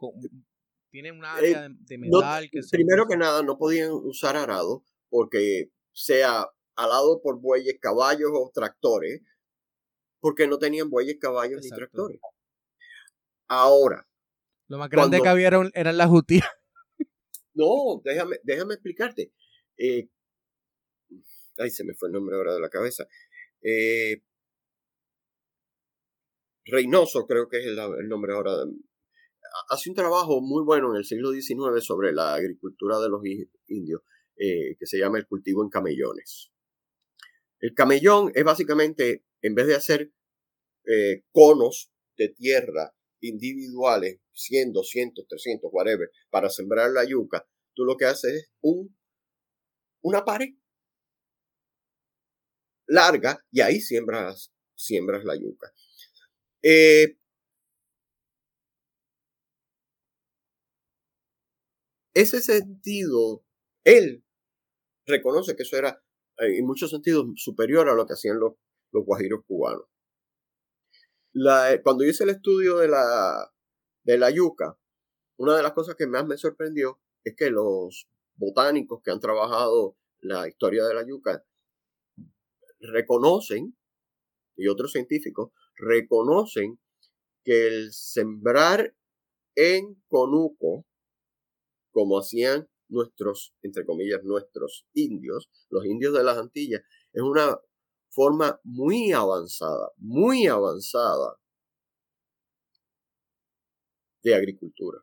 tiene un área eh, de, metal que Primero que nada, no podían usar arado porque sea alado por bueyes, caballos o tractores, porque no tenían bueyes, caballos ni tractores. Ahora. Lo más grande que había eran, las jutías. No, déjame, déjame explicarte. Eh, ay, se me fue el nombre ahora de la cabeza. Eh, Reynoso creo que es el, el nombre ahora. Hace un trabajo muy bueno en el siglo XIX sobre la agricultura de los indios, eh, que se llama el cultivo en camellones. El camellón es básicamente, en vez de hacer eh, conos de tierra individuales, 100, 200, 300, whatever, para sembrar la yuca, tú lo que haces es un, una pared larga y ahí siembras, siembras la yuca. Eh, ese sentido, él reconoce que eso era eh, en muchos sentidos superior a lo que hacían los, los guajiros cubanos. La, cuando hice el estudio de la, de la yuca, una de las cosas que más me sorprendió es que los botánicos que han trabajado la historia de la yuca reconocen, y otros científicos, reconocen que el sembrar en conuco, como hacían nuestros, entre comillas, nuestros indios, los indios de las Antillas, es una forma muy avanzada, muy avanzada de agricultura.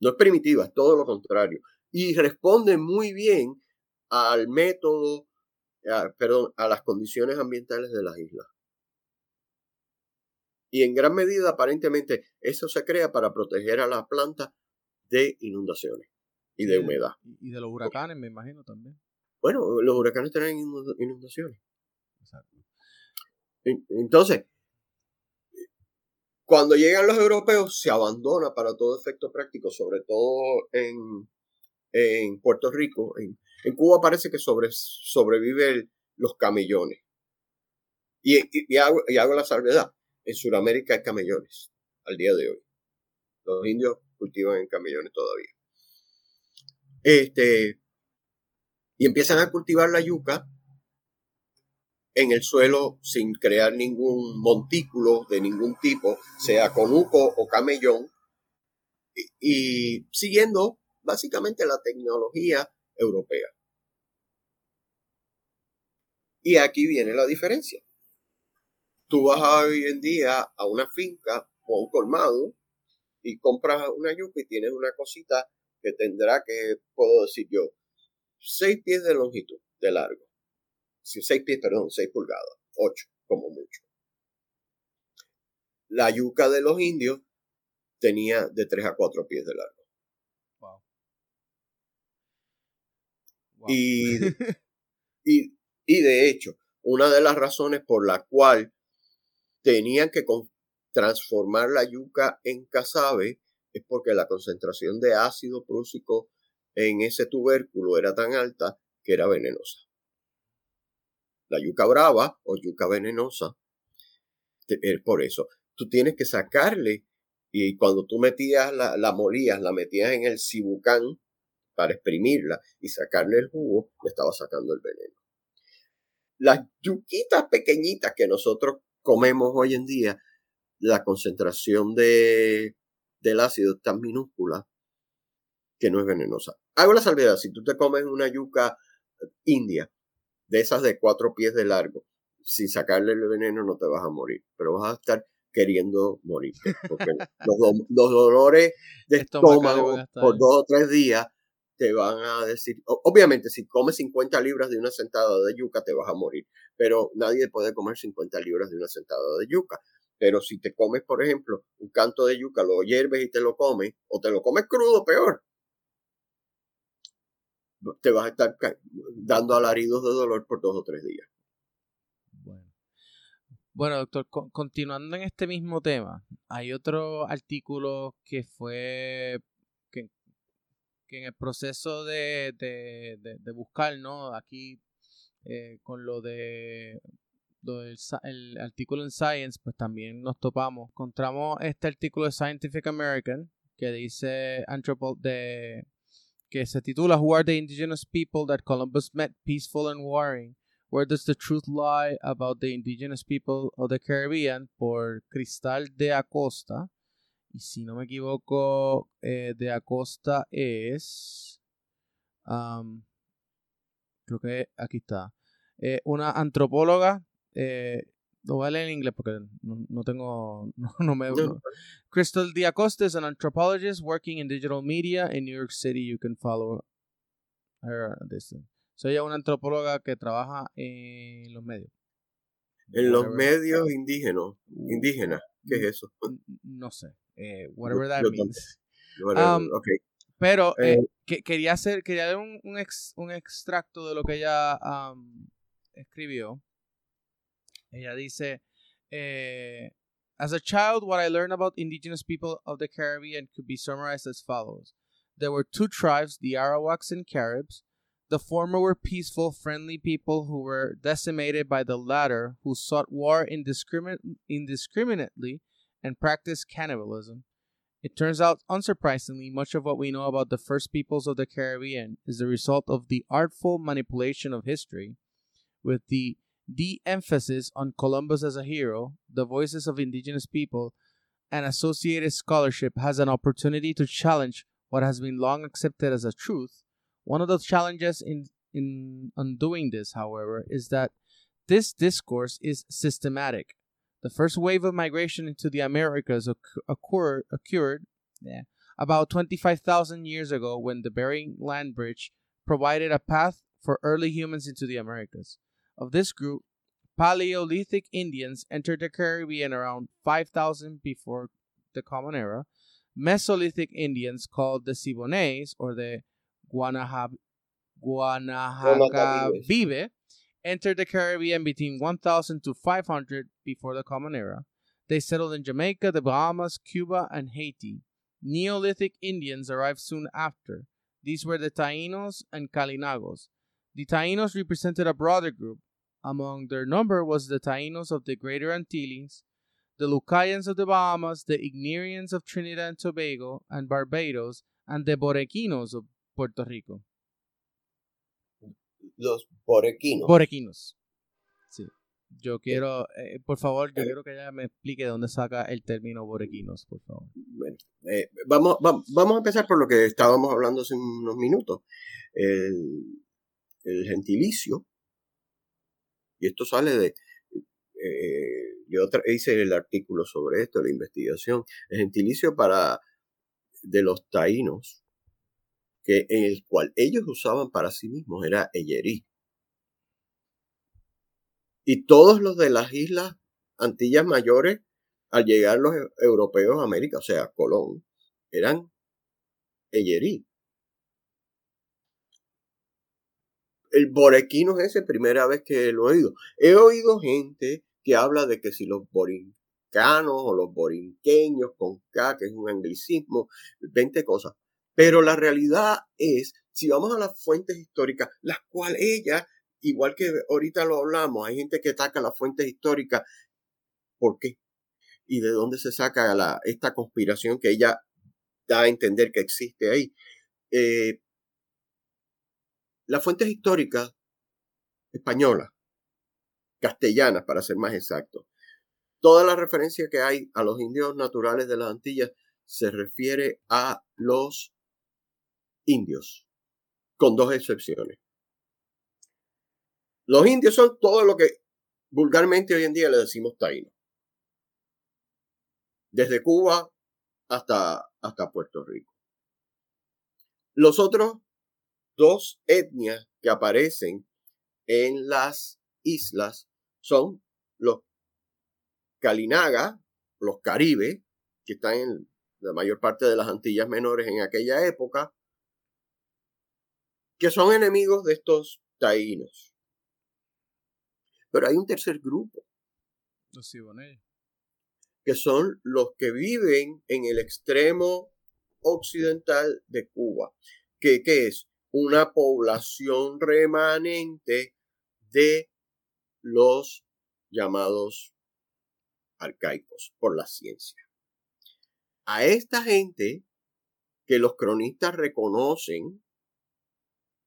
No es primitiva, es todo lo contrario. Y responde muy bien al método, perdón, a las condiciones ambientales de las islas. Y en gran medida, aparentemente, eso se crea para proteger a las plantas de inundaciones y de humedad. Y de los huracanes, me imagino también. Bueno, los huracanes traen inundaciones. Entonces, cuando llegan los europeos, se abandona para todo efecto práctico, sobre todo en, en Puerto Rico. En, Cuba parece que sobre, sobreviven los camellones. Y, y, hago, y hago la salvedad. En Sudamérica hay camellones al día de hoy. Los indios cultivan en camellones todavía. Este, y empiezan a cultivar la yuca en el suelo sin crear ningún montículo de ningún tipo, sea conuco o camellón, y, siguiendo básicamente la tecnología europea. Y aquí viene la diferencia. Tú vas hoy en día a una finca o a un colmado y compras una yuca y tienes una cosita que tendrá que, puedo decir yo, 6 pies de longitud, de largo. 6 pies, perdón, 6 pulgadas, 8 como mucho. La yuca de los indios tenía de 3 a 4 pies de largo. Wow. Y, *laughs* y, y de hecho, una de las razones por la cual tenían que transformar la yuca en casabe es porque la concentración de ácido prúsico en ese tubérculo era tan alta que era venenosa. La yuca brava o yuca venenosa es por eso. Tú tienes que sacarle y cuando tú metías la, la molías, la metías en el cibucán para exprimirla y sacarle el jugo, le estaba sacando el veneno. Las yuquitas pequeñitas que nosotros comemos hoy en día, la concentración de, del ácido es tan minúscula que no es venenosa. Hago la salvedad, si tú te comes una yuca india, de esas de cuatro pies de largo, sin sacarle el veneno no te vas a morir, pero vas a estar queriendo morir. Porque *laughs* los, dolores de estómago por dos o tres días te van a decir, obviamente si comes 50 libras de una sentada de yuca te vas a morir, pero nadie puede comer 50 libras de una sentada de yuca. Pero si te comes, por ejemplo, un canto de yuca, lo hierves y te lo comes, o te lo comes crudo, peor, te vas a estar dando alaridos de dolor por dos o tres días. Bueno, doctor, continuando en este mismo tema, hay otro artículo que fue que, en el proceso de, de, buscar, ¿no? Aquí eh, con lo de el artículo en Science, pues también nos topamos. Encontramos este artículo de Scientific American que dice de que se titula Who are the indigenous people that Columbus met peaceful and warring? Where does the truth lie about the indigenous people of the Caribbean? por Cristal de Acosta. Y si no me equivoco, eh, de Acosta es... Um, creo que aquí está. Eh, una antropóloga eh, lo voy a leer en inglés porque no, no tengo, *laughs* no, no me... No. Crystal Diacosta is an anthropologist working in digital media in New York City. You can follow her this. Soy una antropóloga que trabaja en los medios. En los medios indígenas. Indígenas. ¿Qué es eso? No sé. Eh, whatever that means. Um, okay. Pero eh, eh, que, quería hacer, quería dar un, un, ex, un, extracto de lo que ella um, escribió. Ella dice, eh, as a child, what I learned about indigenous people of the Caribbean could be summarized as follows. There were two tribes, the Arawaks and Caribs. The former were peaceful, friendly people who were decimated by the latter, who sought war indiscrimin- indiscriminately and practiced cannibalism. It turns out, unsurprisingly, much of what we know about the first peoples of the Caribbean is the result of the artful manipulation of history, with the the emphasis on Columbus as a hero, the voices of indigenous people, and associated scholarship has an opportunity to challenge what has been long accepted as a truth. One of the challenges in, in undoing this, however, is that this discourse is systematic. The first wave of migration into the Americas occurred, occurred yeah, about 25,000 years ago when the Bering Land Bridge provided a path for early humans into the Americas. Of this group, Paleolithic Indians entered the Caribbean around 5000 before the Common Era. Mesolithic Indians called the Siboneyes or the Guanahab Guanahacabibe entered the Caribbean between 1000 to 500 before the Common Era. They settled in Jamaica, the Bahamas, Cuba, and Haiti. Neolithic Indians arrived soon after. These were the Tainos and Kalinagos. The Tainos represented a broader group, among their number was the Tainos of the Greater Antilles, the Lucayans of the Bahamas, the Ignerians of Trinidad and Tobago and Barbados, and the Borequinos of Puerto Rico. Los Borequinos. Borequinos. Sí. Yo quiero, eh, por favor, yo eh, quiero que ella me explique de dónde saca el término borequinos, por favor. Bueno, eh, vamos, vamos, vamos a empezar por lo que estábamos hablando hace unos minutos. El, el gentilicio y esto sale de, eh, yo hice el artículo sobre esto, la investigación, el gentilicio para de los taínos, que en el cual ellos usaban para sí mismos era Eyerí. Y todos los de las islas Antillas Mayores, al llegar los europeos a América, o sea, Colón, eran Eyerí. El borequino es ese, primera vez que lo he oído. He oído gente que habla de que si los borincanos o los borinqueños con K, que es un anglicismo, 20 cosas. Pero la realidad es, si vamos a las fuentes históricas, las cuales ella, igual que ahorita lo hablamos, hay gente que ataca las fuentes históricas. ¿Por qué? ¿Y de dónde se saca la, esta conspiración que ella da a entender que existe ahí? Eh, las fuentes históricas españolas, castellanas para ser más exacto, toda la referencia que hay a los indios naturales de las Antillas se refiere a los indios, con dos excepciones. Los indios son todo lo que vulgarmente hoy en día le decimos taínos. Desde Cuba hasta, hasta Puerto Rico. Los otros dos etnias que aparecen en las islas son los Kalinaga, los Caribe, que están en la mayor parte de las Antillas Menores en aquella época, que son enemigos de estos taínos. Pero hay un tercer grupo. Los Que son los que viven en el extremo occidental de Cuba. ¿Qué, qué es? Una población remanente de los llamados arcaicos por la ciencia. A esta gente que los cronistas reconocen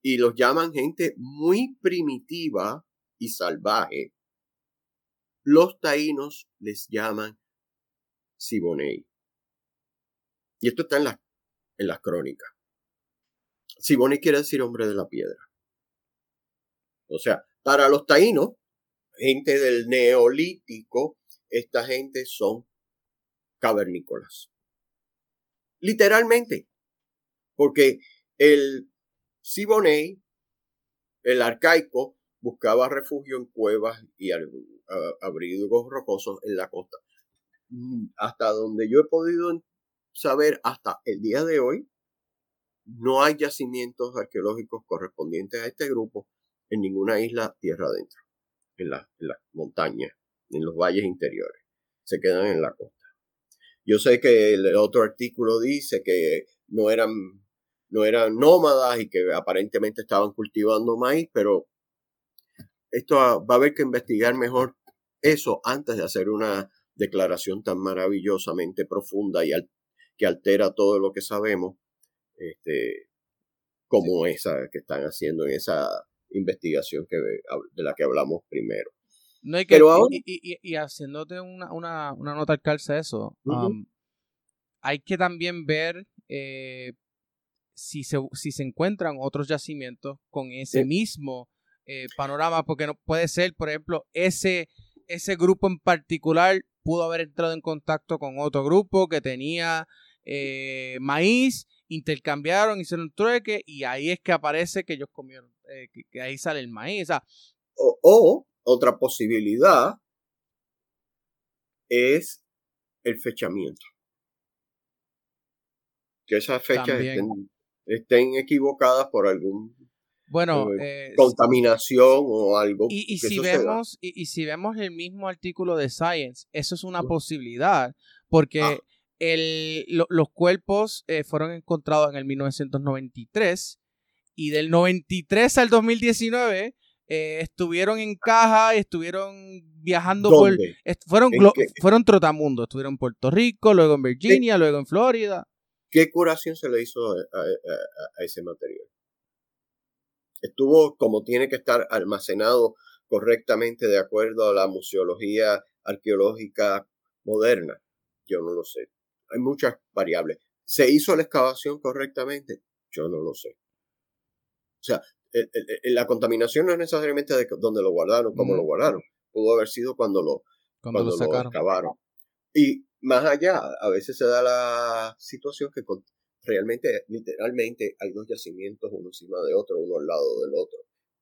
y los llaman gente muy primitiva y salvaje, los taínos les llaman Siboney. Y esto está en, la, en las crónicas. Siboney quiere decir hombre de la piedra. O sea, para los taínos, gente del neolítico, esta gente son cavernícolas. Literalmente. Porque el Siboney, el arcaico, buscaba refugio en cuevas y abrigos rocosos en la costa. Mm, hasta donde yo he podido saber hasta el día de hoy, no hay yacimientos arqueológicos correspondientes a este grupo en ninguna isla tierra adentro, en las la montañas, en los valles interiores. Se quedan en la costa. Yo sé que el otro artículo dice que no eran, no eran nómadas y que aparentemente estaban cultivando maíz, pero esto va a haber que investigar mejor eso antes de hacer una declaración tan maravillosamente profunda y que altera todo lo que sabemos, este, como esa que están haciendo en esa investigación que, de la que hablamos primero. No hay que, y, haciéndote una, una, una, nota al calce eso, um, hay que también ver eh, si, se, si se encuentran otros yacimientos con ese mismo eh, panorama, porque no puede ser, por ejemplo, ese, ese grupo en particular pudo haber entrado en contacto con otro grupo que tenía eh, maíz, intercambiaron, hicieron un trueque y ahí es que aparece que ellos comieron, eh, que, ahí sale el maíz. O, otra posibilidad es el fechamiento. Que esas fechas estén, equivocadas por algún bueno, eh, contaminación o algo. Y, si vemos, y, si vemos el mismo artículo de Science, eso es una posibilidad, porque ah. El, los cuerpos eh, fueron encontrados en el 1993 y del 93 al 2019 eh, estuvieron en caja, estuvieron viajando por... fueron, fueron trotamundos, estuvieron en Puerto Rico, luego en Virginia, luego en Florida. ¿Qué curación se le hizo a ese material? estuvo como tiene que estar almacenado correctamente de acuerdo a la museología arqueológica moderna. Yo no lo sé. Hay muchas variables. ¿Se hizo la excavación correctamente? Yo no lo sé. O sea, la contaminación no es necesariamente de dónde lo guardaron, cómo lo guardaron. Pudo haber sido cuando lo, cuando, lo, lo excavaron. Y más allá, a veces se da la situación que realmente, literalmente, hay dos yacimientos uno encima de otro, uno al lado del otro.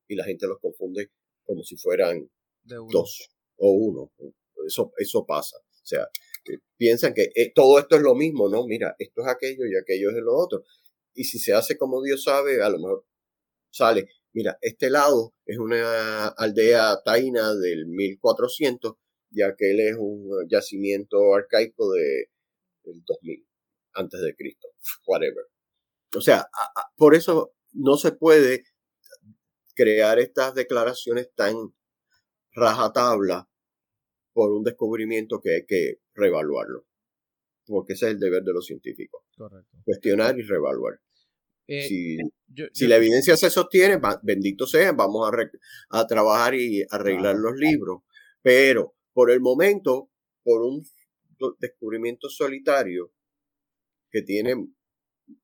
Y la gente los confunde como si fueran dos o uno. Eso, eso pasa. O sea, piensan que eh, todo esto es lo mismo, ¿no? Mira, esto es aquello y aquello es lo otro. Y si se hace como Dios sabe, a lo mejor sale, mira, este lado es una aldea taína del 1400 y aquel es un yacimiento arcaico de, del 2000 antes de Cristo, whatever. O sea, por eso no se puede crear estas declaraciones tan rajatabla por un descubrimiento que que reevaluarlo. Porque ese es el deber de los científicos. Correcto. Cuestionar y reevaluar. Eh, si, la evidencia se sostiene, bendito sea, vamos a, a trabajar y arreglar los libros. Pero por el momento, por un descubrimiento solitario, que tiene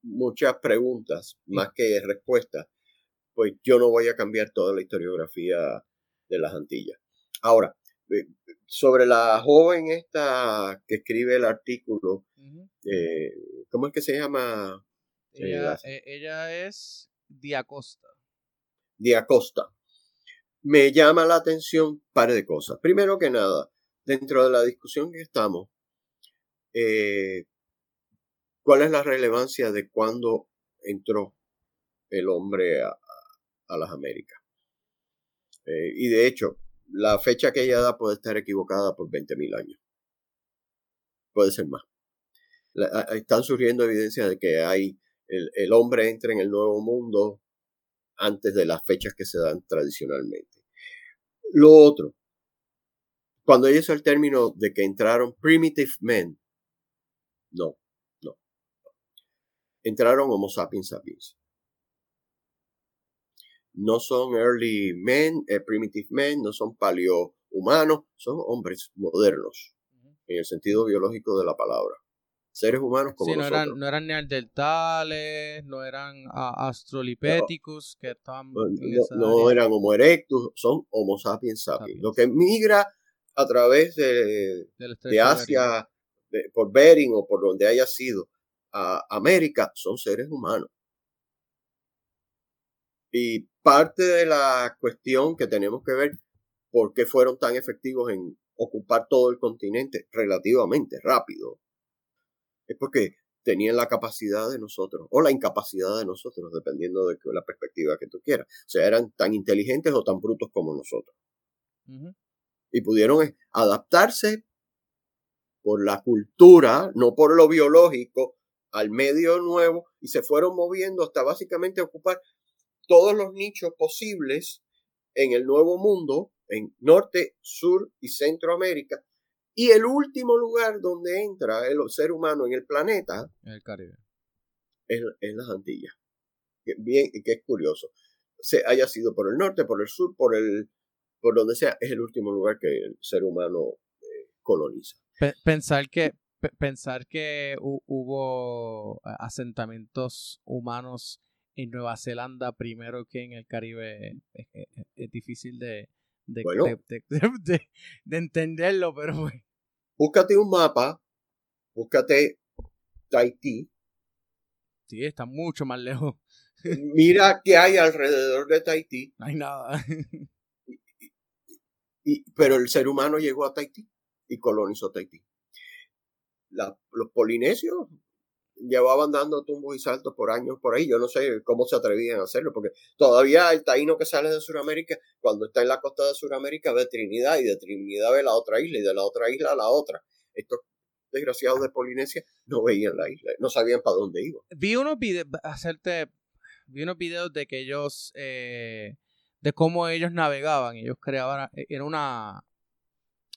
muchas preguntas más que respuestas, pues yo no voy a cambiar toda la historiografía de las Antillas. Ahora, eh, sobre la joven esta que escribe el artículo, eh, ¿cómo es que se llama? Ella, eh, ella es Diacosta. Diacosta. Me llama la atención un par de cosas. Primero que nada, dentro de la discusión que estamos, eh, ¿Cuál es la relevancia de cuándo entró el hombre a, las Américas? Eh, y de hecho, la fecha que ella da puede estar equivocada por 20.000 años. Puede ser más. están surgiendo evidencias de que hay el, hombre entra en el nuevo mundo antes de las fechas que se dan tradicionalmente. Lo otro, cuando ella hizo el término de que entraron primitive men, no, entraron Homo sapiens sapiens. No son early men, eh, primitive men, no son paleohumanos, son hombres modernos, en el sentido biológico de la palabra. Seres humanos como sí, no nosotros. Eran, no eran neandertales, no eran uh, astrolipithecus, que estaban no, en no- no eran Homo erectus, son Homo sapiens sapiens. Sapiens. Lo que migra a través de, de. Asia, de- por Bering o por donde haya sido, a América, son seres humanos. Y parte de la cuestión que tenemos que ver, por qué fueron tan efectivos en ocupar todo el continente relativamente rápido, es porque tenían la capacidad de nosotros, o la incapacidad de nosotros, dependiendo de la perspectiva que tú quieras. O sea, eran tan inteligentes o tan brutos como nosotros y pudieron eh, adaptarse por la cultura, no por lo biológico, al medio nuevo y se fueron moviendo hasta básicamente ocupar todos los nichos posibles en el nuevo mundo, en Norte, Sur y Centroamérica. Y el último lugar donde entra el ser humano en el planeta En el Caribe. es, es las Antillas. Que, bien, que es curioso. Se haya sido por el norte, por el sur, por el por donde sea, es el último lugar que el ser humano eh, coloniza. Pe- pensar que pe- pensar que hu- hubo asentamientos humanos en Nueva Zelanda primero que en el Caribe es, es- es- es difícil de de, Bueno. de, de- *laughs* de- de- de entenderlo, pero *laughs* pues, Búscate un mapa, búscate Tahití, sí, está mucho más lejos. *laughs* mira qué hay alrededor de Tahití, No hay nada. y, pero el ser humano llegó a Tahití y colonizó Tahití. La- los polinesios llevaban dando tumbos y saltos por años por ahí. Yo no sé cómo se atrevían a hacerlo, porque todavía el taíno que sale de Sudamérica, cuando está en la costa de Sudamérica, ve Trinidad y de Trinidad ve la otra isla y de la otra isla a la otra. Estos desgraciados de Polinesia no veían la isla, no sabían para dónde iban. vi unos videos, hacerte, vi unos videos de que ellos, eh, de cómo ellos navegaban, ellos creaban, eh, era una,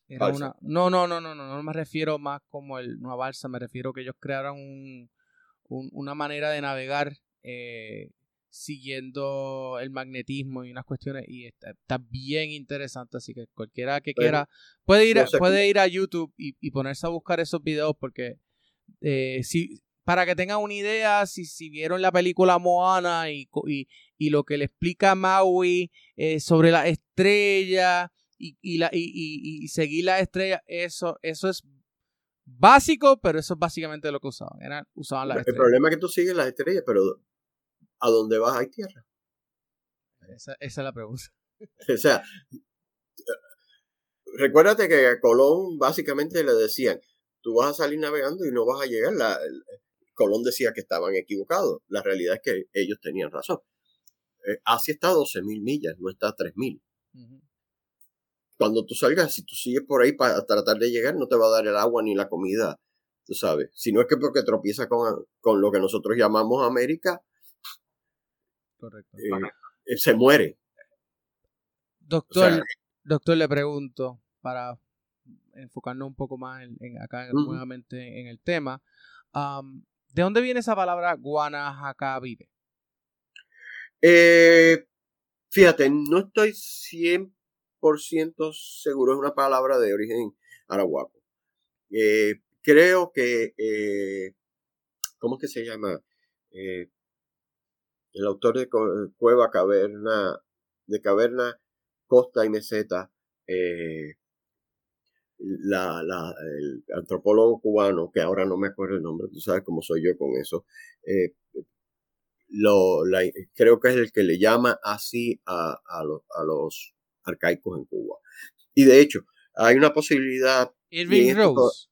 era Balsa. una, no, no, no, no, no, no me refiero más como el, una balsa, me refiero que ellos crearon un, un- una manera de navegar eh, siguiendo el magnetismo y unas cuestiones y está, está bien interesante, así que cualquiera que quiera puede ir, puede ir a YouTube y, y ponerse a buscar esos videos porque eh, si, para que tengan una idea, si, si vieron la película Moana y, y, y lo que le explica Maui eh, sobre la estrella y, y, la, y, y- y seguir la estrella, eso, eso es básico, pero eso es básicamente lo que usaban. Usaban las El estrellas. problema es que tú sigues las estrellas, pero ¿a dónde vas hay tierra? Esa, esa es la pregunta. *laughs* O sea, recuérdate que a Colón básicamente le decían, tú vas a salir navegando y no vas a llegar. La, el- Colón decía que estaban equivocados. La realidad es que ellos tenían razón. Eh, Asia está a 12.000 millas, no está a 3.000. Ujú. Cuando tú salgas, si tú sigues por ahí para tratar de llegar, no te va a dar el agua ni la comida, tú sabes. Si no es que porque tropieza con, con lo que nosotros llamamos América, Correcto. eh, eh, se muere. O Doctor, sea, doctor, le pregunto, para enfocarnos un poco más en, en acá nuevamente en el tema, ¿de dónde viene esa palabra Guanajacavive? Eh, fíjate, no estoy 100% seguro, es una palabra de origen arahuaco. Eh, creo que, eh, ¿cómo es que se llama? Eh, el autor de Cueva, Caverna, de Caverna, Costa y Meseta, la, el antropólogo cubano, que ahora no me acuerdo el nombre, tú sabes cómo soy yo con eso, lo, creo que es el que le llama así a, a los arcaicos en Cuba. Y de hecho, hay una posibilidad. Irving Rose.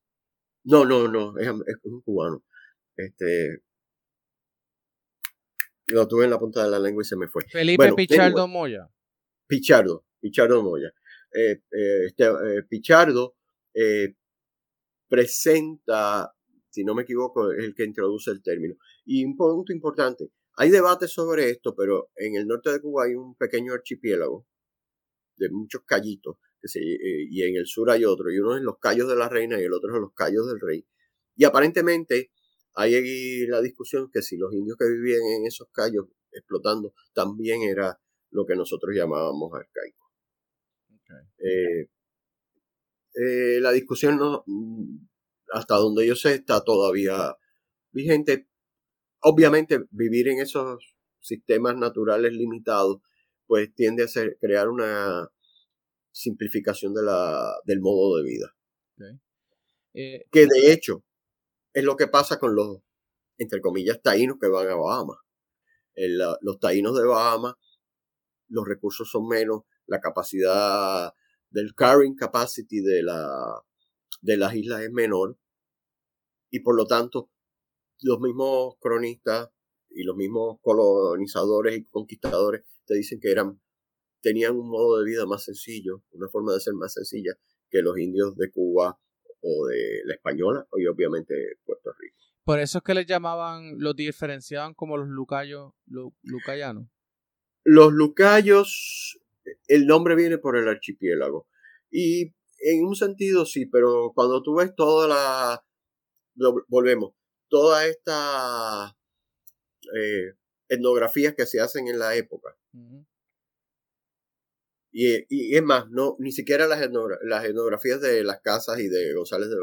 No, no, no, es, es un cubano. Este. Lo tuve en la punta de la lengua y se me fue. Felipe bueno, Pichardo anyway. Moya. Pichardo, Pichardo Moya. Eh, eh, este, eh, Pichardo presenta, si no me equivoco, es el que introduce el término. Y un punto importante, hay debate sobre esto, pero en el norte de Cuba hay un pequeño archipiélago de muchos callitos, que se, eh, y en el sur hay otro, y uno es los Cayos de la Reina y el otro es los Cayos del Rey. Y aparentemente hay ahí la discusión que si los indios que vivían en esos callos explotando también era lo que nosotros llamábamos arcaico. Eh, eh, la discusión no, hasta donde yo sé está todavía vigente. Obviamente vivir en esos sistemas naturales limitados pues tiende a ser, crear una simplificación de la, del modo de vida. Eh, que de hecho es lo que pasa con los, entre comillas, taínos que van a Bahamas. los taínos de Bahamas, los recursos son menos, la capacidad del carrying capacity de, la, de las islas es menor y por lo tanto los mismos cronistas y los mismos colonizadores y conquistadores te dicen que eran tenían un modo de vida más sencillo, una forma de ser más sencilla que los indios de Cuba o de la española y obviamente Puerto Rico. Por eso es que les llamaban, los diferenciaban como los lucayos, los lucayanos. Los lucayos, el nombre viene por el archipiélago. Y en un sentido sí, pero cuando tú ves toda la, volvemos, toda esta eh, etnografías que se hacen en la época. y, es más, no, ni siquiera las, las etnografías de las casas y de González de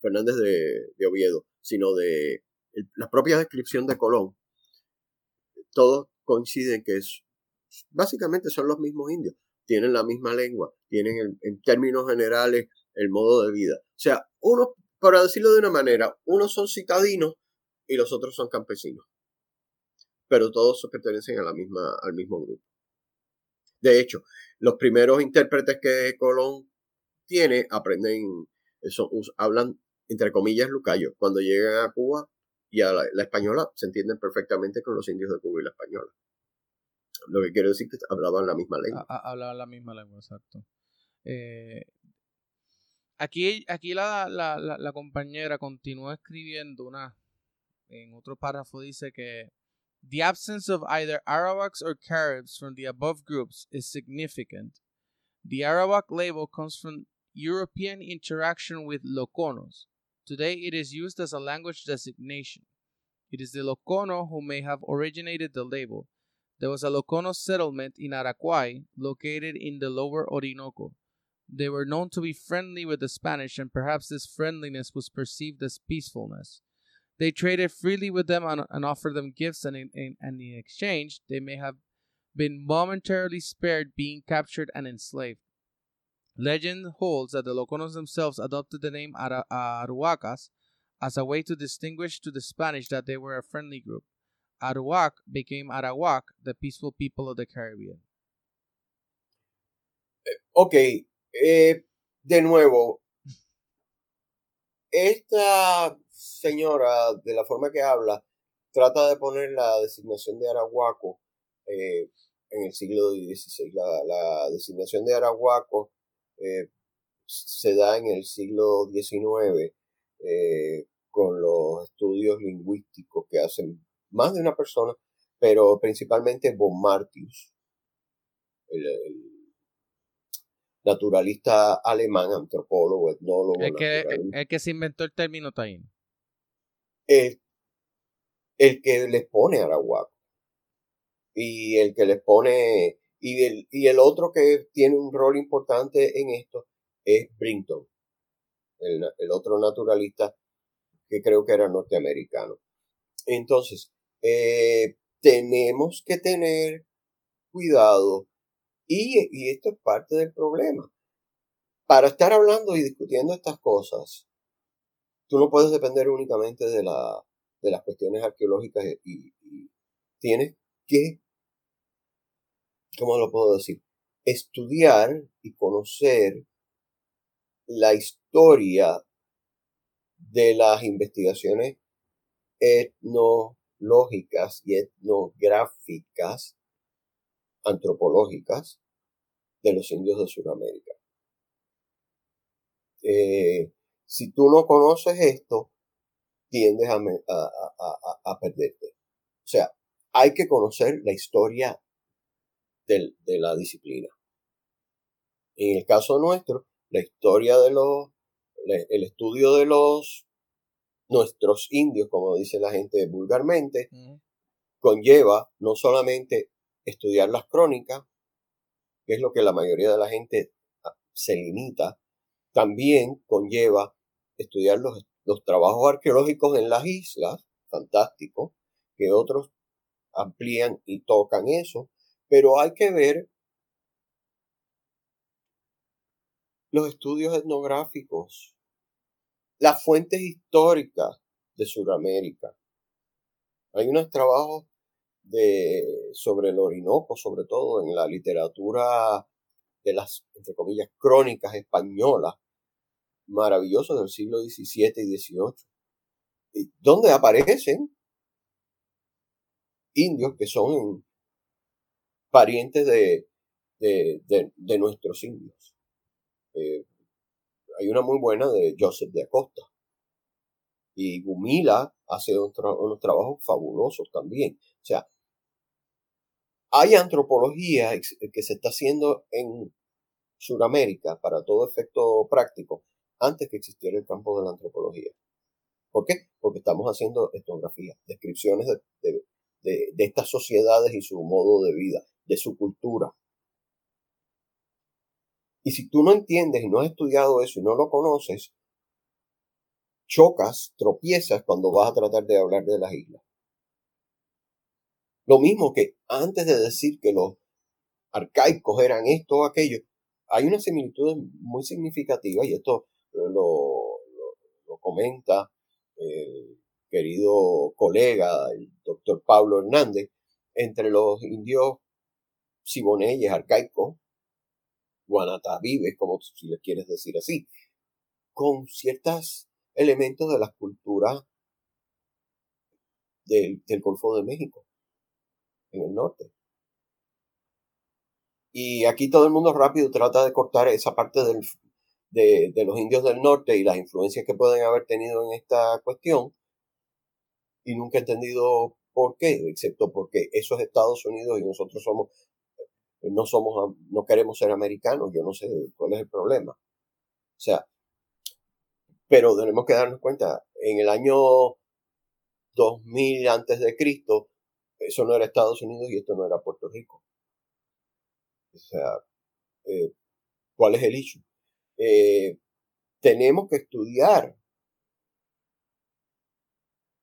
Fernández de, Oviedo, sino de la propia descripción de Colón. Todos coinciden que es, básicamente son los mismos indios, tienen la misma lengua, tienen en términos generales el modo de vida. O sea, uno, para decirlo de una manera, unos son citadinos y los otros son campesinos pero todos pertenecen a la misma, al mismo grupo. De hecho, los primeros intérpretes que Colón tiene aprenden, eso, hablan entre comillas lucayo. Cuando llegan a Cuba y a la, española se entienden perfectamente con los indios de Cuba y la española. Lo que quiere decir que hablaban la misma lengua. hablaban la misma lengua, exacto. Eh, aquí aquí la, la, la, compañera continúa escribiendo una. En otro párrafo dice que The absence of either Arawaks or Caribs from the above groups is significant. The Arawak label comes from European interaction with Loconos. Today it is used as a language designation. It is the Locono who may have originated the label. There was a Locono settlement in Araquay, located in the lower Orinoco. They were known to be friendly with the Spanish, and perhaps this friendliness was perceived as peacefulness. They traded freely with them and, and offered them gifts, and in, in, and in exchange, they may have been momentarily spared being captured and enslaved. Legend holds that the Loconos themselves adopted the name Ara- Aruacas as a way to distinguish to the Spanish that they were a friendly group. Aruac became Arawak, the peaceful people of the Caribbean. Ok, eh, de nuevo, esta señora, de la forma que habla, trata de poner la designación de Arahuaco eh, en el siglo XVI. La, designación de Arahuaco eh, se da en el siglo XIX eh, con los estudios lingüísticos que hacen más de una persona, pero principalmente Von Martius, el, naturalista alemán, antropólogo, etnólogo. El que, el que se inventó el término taíno el, que les pone Arahuaco. Y el que les pone. Y el, y el otro que tiene un rol importante en esto es Brinton, el, el otro naturalista que creo que era norteamericano. Entonces, eh, tenemos que tener cuidado y, y, esto es parte del problema. Para estar hablando y discutiendo estas cosas, tú no puedes depender únicamente de, la, de las cuestiones arqueológicas y, tienes que, ¿cómo lo puedo decir? Estudiar y conocer la historia de las investigaciones etnológicas y etnográficas antropológicas de los indios de Sudamérica. Eh, si tú no conoces esto, tiendes a, a, perderte. O sea, hay que conocer la historia de la disciplina. En el caso nuestro, la historia de los, el estudio de los, nuestros indios, como dice la gente vulgarmente, conlleva no solamente estudiar las crónicas, que es lo que la mayoría de la gente ah, se limita, también conlleva estudiar los, los trabajos arqueológicos en las islas, fantástico, que otros amplían y tocan eso, pero hay que ver los estudios etnográficos, las fuentes históricas de Sudamérica. Hay unos trabajos de, sobre el Orinoco, sobre todo en la literatura de las, entre comillas, crónicas españolas, maravillosos del siglo XVII y XVIII, donde aparecen indios que son parientes de, de, nuestros indios. Eh, hay una muy buena de Joseph de Acosta. Y Gumila hace unos trabajos fabulosos también. O sea, hay antropología que se está haciendo en Sudamérica para todo efecto práctico antes que existiera el campo de la antropología. ¿Por qué? Porque estamos haciendo etnografía, descripciones de, de, estas sociedades y su modo de vida, de su cultura. Y si tú no entiendes y no has estudiado eso y no lo conoces, chocas, tropiezas cuando vas a tratar de hablar de las islas. Lo mismo que antes de decir que los arcaicos eran esto o aquello, hay una similitud muy significativa y esto lo, lo, comenta eh, querido colega, el doctor Pablo Hernández, entre los indios siboneyes arcaicos, guanatavives, como si les quieres decir así, con ciertos elementos de las culturas del, Golfo de México, en el norte. Y aquí todo el mundo rápido trata de cortar esa parte de, los indios del norte y las influencias que pueden haber tenido en esta cuestión y nunca he entendido por qué, excepto porque eso es Estados Unidos y nosotros somos, eh, no somos, no queremos ser americanos, yo no sé cuál es el problema. O sea, pero tenemos que darnos cuenta, en el año 2000 antes de Cristo, eso no era Estados Unidos y esto no era Puerto Rico. O sea, eh, ¿cuál es el issue? Eh, tenemos que estudiar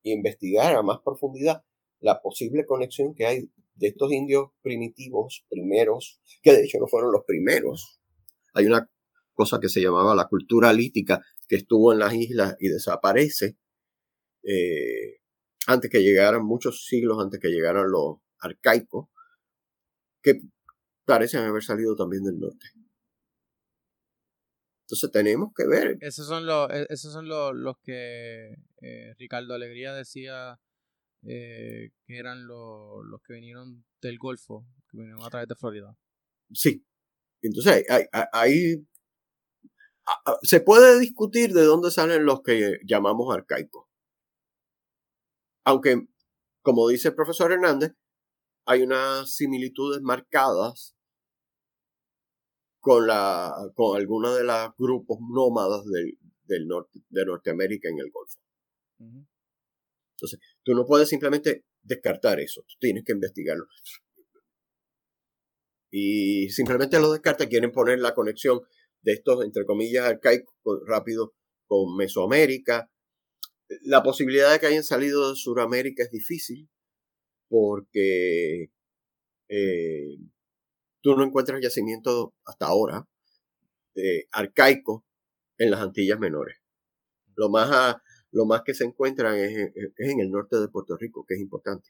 investigar a más profundidad la posible conexión que hay de estos indios primitivos, primeros, que de hecho no fueron los primeros. Hay una cosa que se llamaba la cultura lítica que estuvo en las islas y desaparece eh, antes que llegaran, muchos siglos antes que llegaran los arcaicos, que parecen haber salido también del norte. Entonces tenemos que ver. Esos son los, e, esos son los, los que eh, Ricardo Alegría decía eh, que eran los, los que vinieron del Golfo, que vinieron a través de Florida. Sí. Entonces ahí, se puede discutir de dónde salen los que llamamos arcaicos. Aunque, como dice el profesor Hernández, hay unas similitudes marcadas con, la, con algunos de los grupos nómadas del, del norte, de Norteamérica en el Golfo. Entonces, tú no puedes simplemente descartar eso, tú tienes que investigarlo. Y simplemente lo descartas, quieren poner la conexión de estos, entre comillas, arcaicos rápido con Mesoamérica. La posibilidad de que hayan salido de Sudamérica es difícil porque eh, tú no encuentras yacimientos hasta ahora eh, arcaicos en las Antillas Menores. Lo más, lo más que se encuentran es, en el norte de Puerto Rico, que es importante.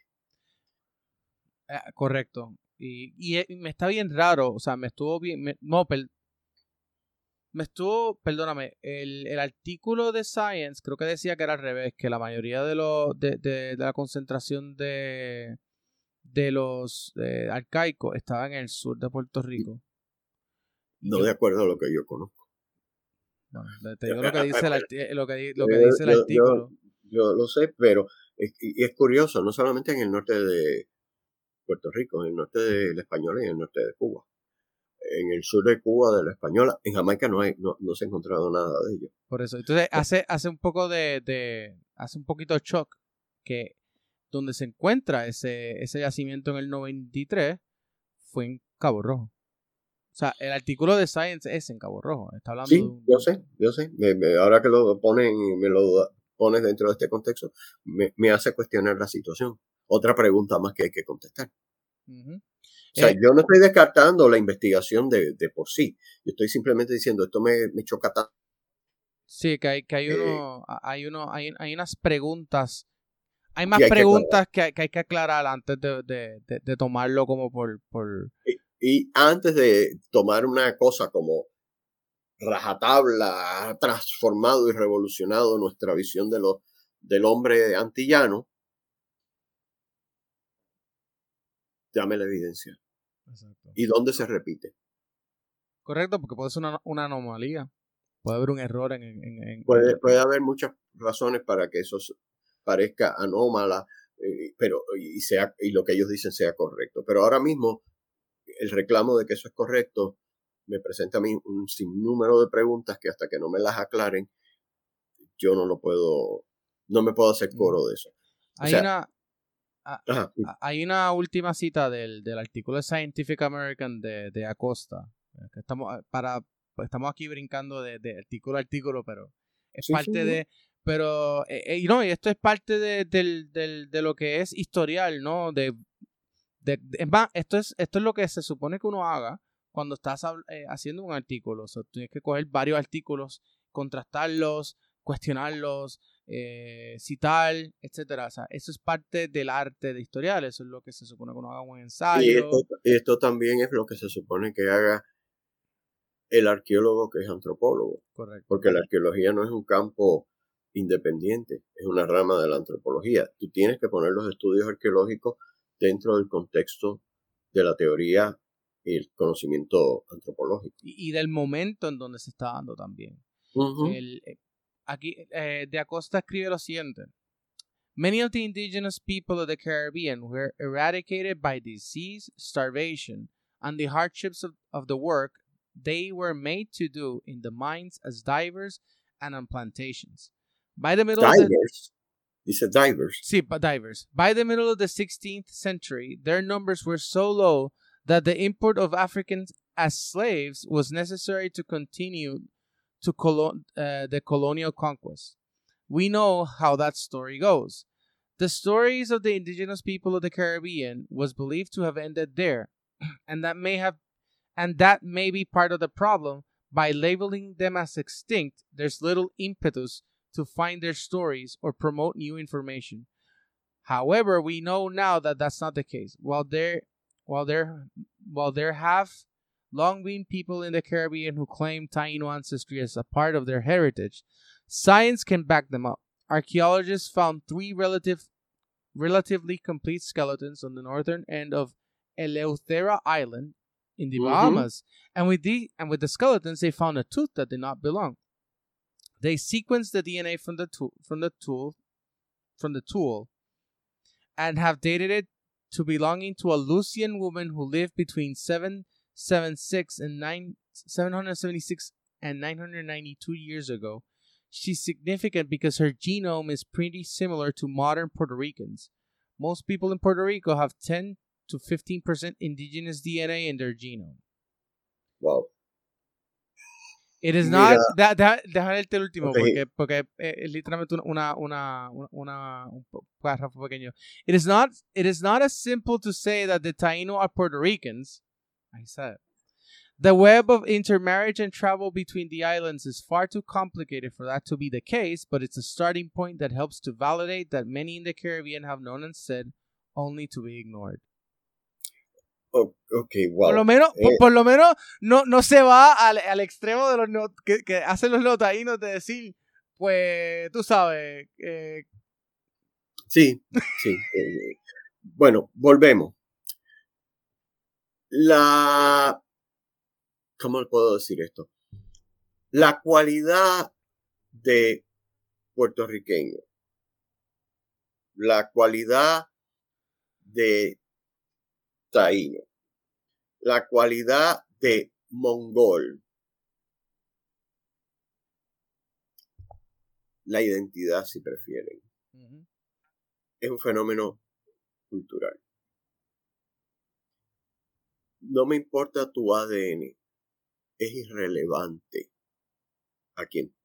Ah, correcto. Y, eh, y, me está bien raro, o sea, me estuvo bien, no, me estuvo, perdóname, el, el, artículo de Science creo que decía que era al revés, que la mayoría de, los de, de la concentración de, de los eh, arcaicos estaban en el sur de Puerto Rico. No de acuerdo a lo que yo conozco. te digo lo que dice el, *laughs* lo que, dice el artículo. Yo, lo sé, pero es, y es curioso, no solamente en el norte de Puerto Rico, en el norte de la Española y en el norte de Cuba. En el sur de Cuba, de la Española, en Jamaica no, hay, no, se ha encontrado nada de ello. Por eso, entonces hace, hace un poco de, de hace un poquito de shock que donde se encuentra ese, ese yacimiento en el 93 fue en Cabo Rojo. sea, el artículo de Science es en Cabo Rojo. Está hablando Sí, un- yo sé, yo sé. Me- me- ahora que lo ponen y me lo pones dentro de este contexto, me, me hace cuestionar la situación. Otra pregunta más que hay que contestar. O sea, Eh, yo no estoy descartando la investigación de, de por sí. Yo estoy simplemente diciendo, esto me, me choca tanto. Sí, que hay, que hay Eh, uno, hay uno, hay, hay unas preguntas, hay más hay preguntas que, hay- que hay que aclarar antes de, de, de- de tomarlo como por, por Y antes de tomar una cosa como rajatabla, ha transformado y revolucionado nuestra visión de lo, del hombre antillano, dame la evidencia. ¿Y dónde se repite? Correcto, porque puede ser una, una anomalía, puede haber un error en, en, en- Puede, puede haber muchas razones para que eso parezca anómala, eh, pero y sea y lo que ellos dicen sea correcto. Pero ahora mismo el reclamo de que eso es correcto me presenta a mí un sinnúmero de preguntas que hasta que no me las aclaren yo no lo puedo, no me puedo hacer coro de eso. hay sea, una a- hay una última cita del, del artículo de Scientific American de, de Acosta, eh, que estamos eh, para pues, estamos aquí brincando de, de artículo a artículo, pero es Sí, parte sí, de pero eh, eh, y no, y esto es parte de, del, del, de lo que es historial, ¿no? De, de, de- es más, esto es, esto es lo que se supone que uno haga cuando estás eh, haciendo un artículo. O sea, tienes que coger varios artículos, contrastarlos, cuestionarlos, eh, citar, etcétera. O sea, eso es parte del arte de historial. Eso es lo que se supone que uno haga un Y ensayo. esto, y esto también es lo que se supone que haga el arqueólogo que es antropólogo, Correcto. porque la arqueología no es un campo independiente, es una rama de la antropología. Tú tienes que poner los estudios arqueológicos dentro del contexto de la teoría y el conocimiento antropológico. Y, y del momento en donde se está dando también. El- eh, aquí eh, de Acosta escribe lo siguiente. Many of the indigenous people of the Caribbean were eradicated by disease, starvation, and the hardships of, of the work they were made to do in the mines as divers and on plantations. By the middle of the, Divers, dice divers. Sí, but divers. By the middle of the 16th century, their numbers were so low that the import of Africans as slaves was necessary to continue to colo- uh, the colonial conquest. We know how that story goes. The stories of the indigenous people of the Caribbean was believed to have ended there, *clears throat* and that may have and that may be part of the problem by labeling them as extinct. There's little impetus to find their stories or promote new information. However, we know now that that's not the case. While there, while there, while there have long been people in the Caribbean who claim Taino ancestry as a part of their heritage, science can back them up. Archaeologists found three relative, relatively complete skeletons on the northern end of Eleuthera Island in the Mhm. Bahamas, and with the and with the skeletons, they found a tooth that did not belong. They sequenced the DNA from the tool from the tool from the tool and have dated it to belonging to a Lucian woman who lived between 776 and 9 776 and 992 years ago. She's significant because her genome is pretty similar to modern Puerto Ricans. Most people in Puerto Rico have 10 to 15% indigenous DNA in their genome. Wow. It is Mira. not. Da, da, leerte el último, Ok. porque, porque eh, es literalmente una, una, una, una, un párrafo pequeño. It is not. It is not as simple to say that the Taino are Puerto Ricans. I said. The web of intermarriage and travel between the islands is far too complicated for that to be the case, but it's a starting point that helps to validate that many in the Caribbean have known and said, only to be ignored. Wow. Por lo menos, Eh. por lo menos no, no se va al, al extremo de los no- que, que hacen los notaínos de decir, pues, tú sabes, eh, Sí, sí. eh, bueno, volvemos. La... ¿Cómo puedo decir esto? La cualidad de puertorriqueño, la cualidad de taíno, la cualidad de mongol, la identidad si prefieren. es un fenómeno cultural. No me importa tu ADN, es irrelevante a quien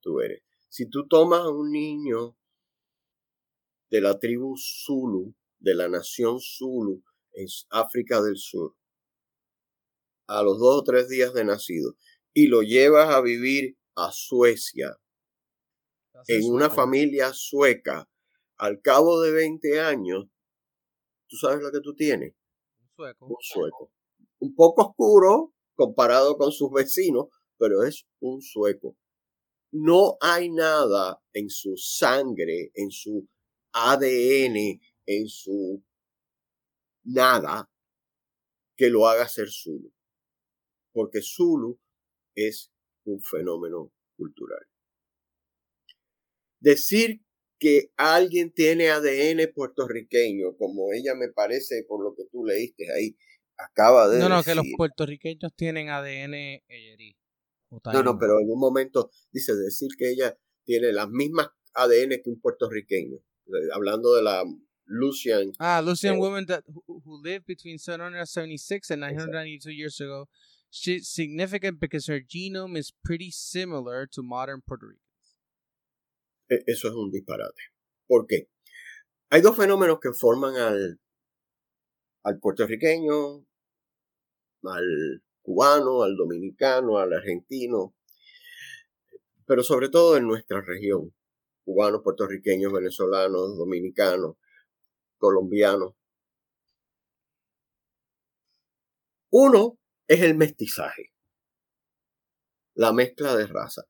tú eres. Si tú tomas a un niño de la tribu Zulu, de la nación Zulu, en África del Sur, a los dos o tres días de nacido, y lo llevas a vivir a Suecia, en una familia sueca, al cabo de 20 años, ¿tú sabes lo que tú tienes? Un sueco. Un sueco. Un poco oscuro comparado con sus vecinos, pero es un sueco. No hay nada en su sangre, en su ADN, en su nada que lo haga ser Zulu. Porque Zulu es un fenómeno cultural. Decir que alguien tiene ADN puertorriqueño, como ella me parece por lo que tú leíste ahí, acaba de No, no, decir. que los puertorriqueños tienen ADN No, no, pero en un momento dice decir que ella tiene las mismas ADN que un puertorriqueño. Eh, Hablando de la Lucian. Ah, Lucian Eh, women that who, who lived between 776 and 992 years ago. She's significant because her genome is pretty similar to modern Puerto Rico. e- Eso es un disparate. ¿Por qué? Hay dos fenómenos que forman al, al puertorriqueño, al cubano, al dominicano, al argentino, pero sobre todo en nuestra región. Cubanos, puertorriqueños, venezolanos, dominicanos, colombianos. Uno es el mestizaje, la mezcla de raza.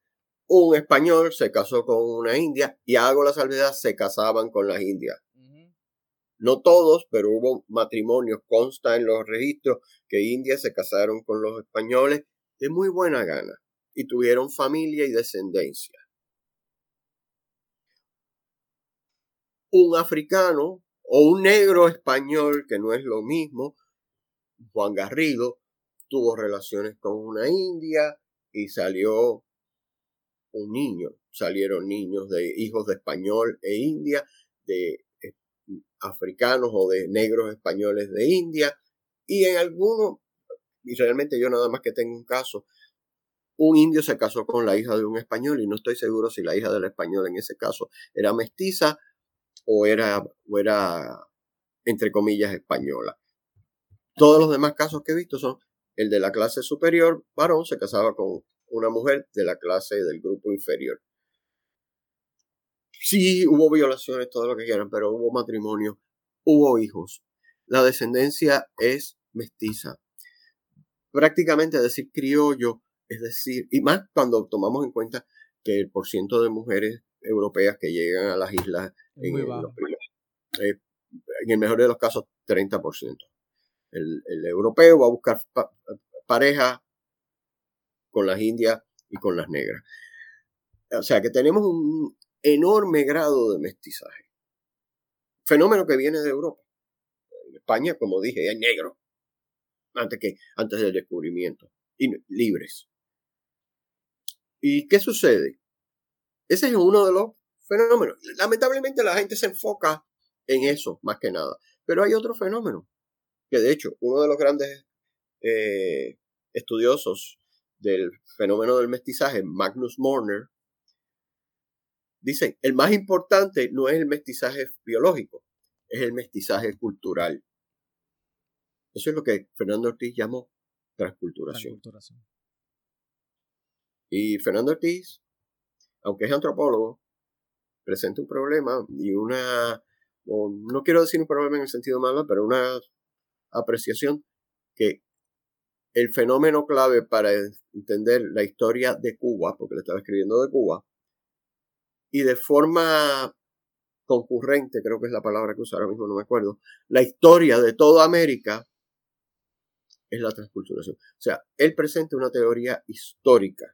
Un español se casó con una india y hago la salvedad, se casaban con las indias. No todos, pero hubo matrimonios, consta en los registros que indias se casaron con los españoles de muy buena gana y tuvieron familia y descendencia. Un africano o un negro español, que no es lo mismo, Juan Garrido, tuvo relaciones con una india y salió un niño. Salieron niños de hijos de español e india, de eh, africanos o de negros españoles de India, y en algunos, y realmente yo nada más que tengo un caso, un indio se casó con la hija de un español y no estoy seguro si la hija del español en ese caso era mestiza o era, o era entre comillas, española. Todos los demás casos que he visto son el de la clase superior, varón, se casaba con una mujer de la clase del grupo inferior. Sí, hubo violaciones, todo lo que quieran, pero hubo matrimonio, hubo hijos. La descendencia es mestiza. Prácticamente decir criollo, es decir, y más cuando tomamos en cuenta que el porciento de mujeres europeas que llegan a las islas en, los primeros- eh, en el mejor de los casos, 30%. El, el europeo va a buscar pa- pareja con las indias y con las negras. O sea que tenemos un enorme grado de mestizaje. Fenómeno que viene de Europa. En España, como dije, hay negros. Antes, que, antes del descubrimiento. Y libres. ¿Y qué sucede? Ese es uno de los fenómenos. Lamentablemente la gente se enfoca en eso, más que nada. Pero hay otro fenómeno. Que de hecho, uno de los grandes eh, estudiosos del fenómeno del mestizaje, Magnus Morner, dice, el más importante no es el mestizaje biológico, es el mestizaje cultural. Eso es lo que Fernando Ortiz llamó transculturación. Transculturación. Y Fernando Ortiz, aunque es antropólogo, presenta un problema y una, no quiero decir un problema en el sentido malo, pero una apreciación que el fenómeno clave para entender la historia de Cuba, porque le estaba escribiendo de Cuba, y de forma concurrente, creo que es la palabra que usa ahora mismo, no me acuerdo, la historia de toda América es la transculturación. O sea, él presenta una teoría histórica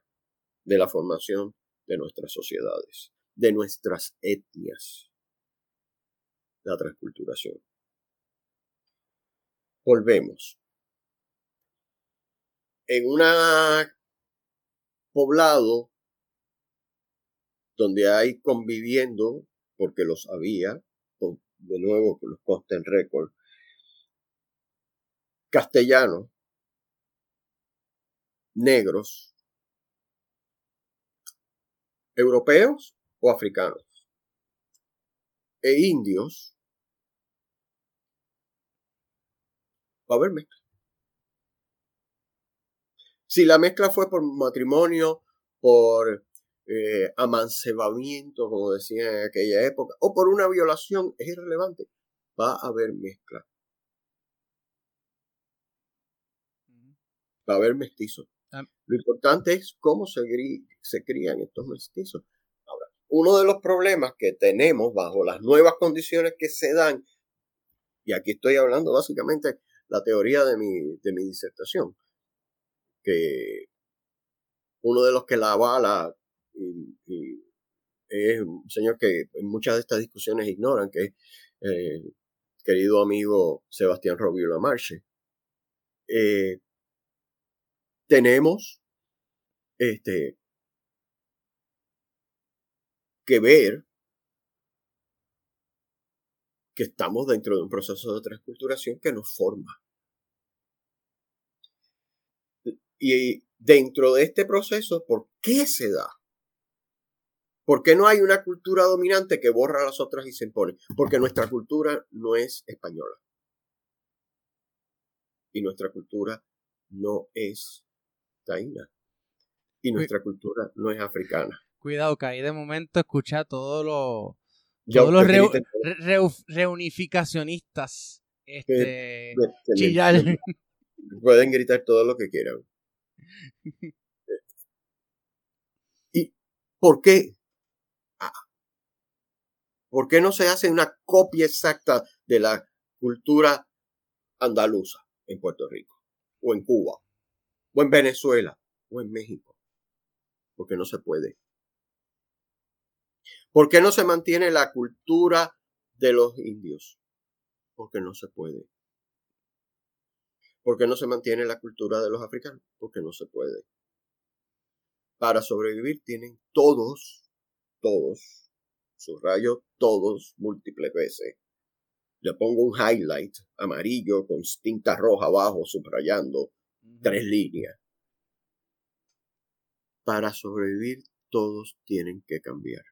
de la formación de nuestras sociedades, de nuestras etnias, la transculturación. Volvemos. En un poblado donde hay conviviendo, porque los había, de nuevo que los consta en récord, castellanos, negros, europeos o africanos, e indios, va a haber mezcla. Si la mezcla fue por matrimonio, por eh, amancebamiento, como decían en aquella época, o por una violación, es irrelevante. Va a haber mezcla. Va a haber mestizos. Lo importante es cómo se, se crían estos mestizos. Ahora, uno de los problemas que tenemos bajo las nuevas condiciones que se dan, y aquí estoy hablando básicamente la teoría de mi, de mi disertación, que uno de los que la avala es un señor que en muchas de estas discusiones ignoran, que es el querido amigo Sebastián Robio Lamarche. Eh, tenemos este, que ver que estamos dentro de un proceso de transculturación que nos forma. Y dentro de este proceso, ¿por qué se da? ¿Por qué no hay una cultura dominante que borra a las otras y se impone? Porque nuestra cultura no es española. Y nuestra cultura no es taína. Y nuestra cultura no es africana. Cuidado, que ahí de momento escucha todos los todos los reunificacionistas este, chillar. Pueden gritar todo lo que quieran. *laughs* ¿Y por qué? Ah, ¿Por qué no se hace una copia exacta de la cultura andaluza en Puerto Rico? O en Cuba, o en Venezuela, o en México. Porque no se puede. ¿Por qué no se mantiene la cultura de los indios? Porque no se puede. ¿Por qué no se mantiene la cultura de los africanos? Porque no se puede. Para sobrevivir tienen todos, todos, subrayo todos múltiples veces. Le pongo un highlight amarillo con tinta roja abajo subrayando tres líneas. Para sobrevivir todos tienen que cambiar.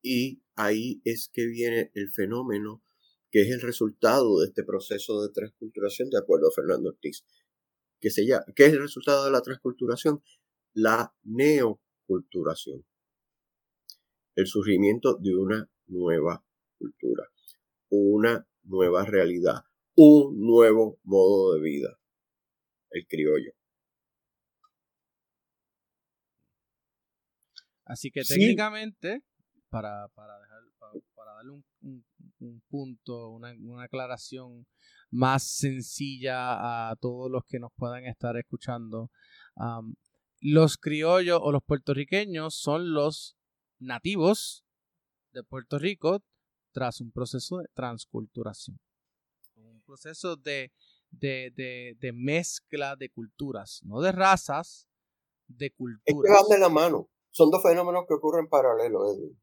Y ahí es que viene el fenómeno que es el resultado de este proceso de transculturación, de acuerdo a Fernando Ortiz. Que se llama, ¿Qué es el resultado de la transculturación? La neoculturación. El surgimiento de una nueva cultura, una nueva realidad, un nuevo modo de vida, el criollo. Así que técnicamente, para, para, dejar, para, darle un, un, punto, una, una, aclaración más sencilla a todos los que nos puedan estar escuchando. los criollos o los puertorriqueños son los nativos de Puerto Rico tras un proceso de transculturación. Un proceso de, de, de, de mezcla de culturas, no de razas, de culturas. Es que de la mano. Son dos fenómenos que ocurren paralelo, Edwin.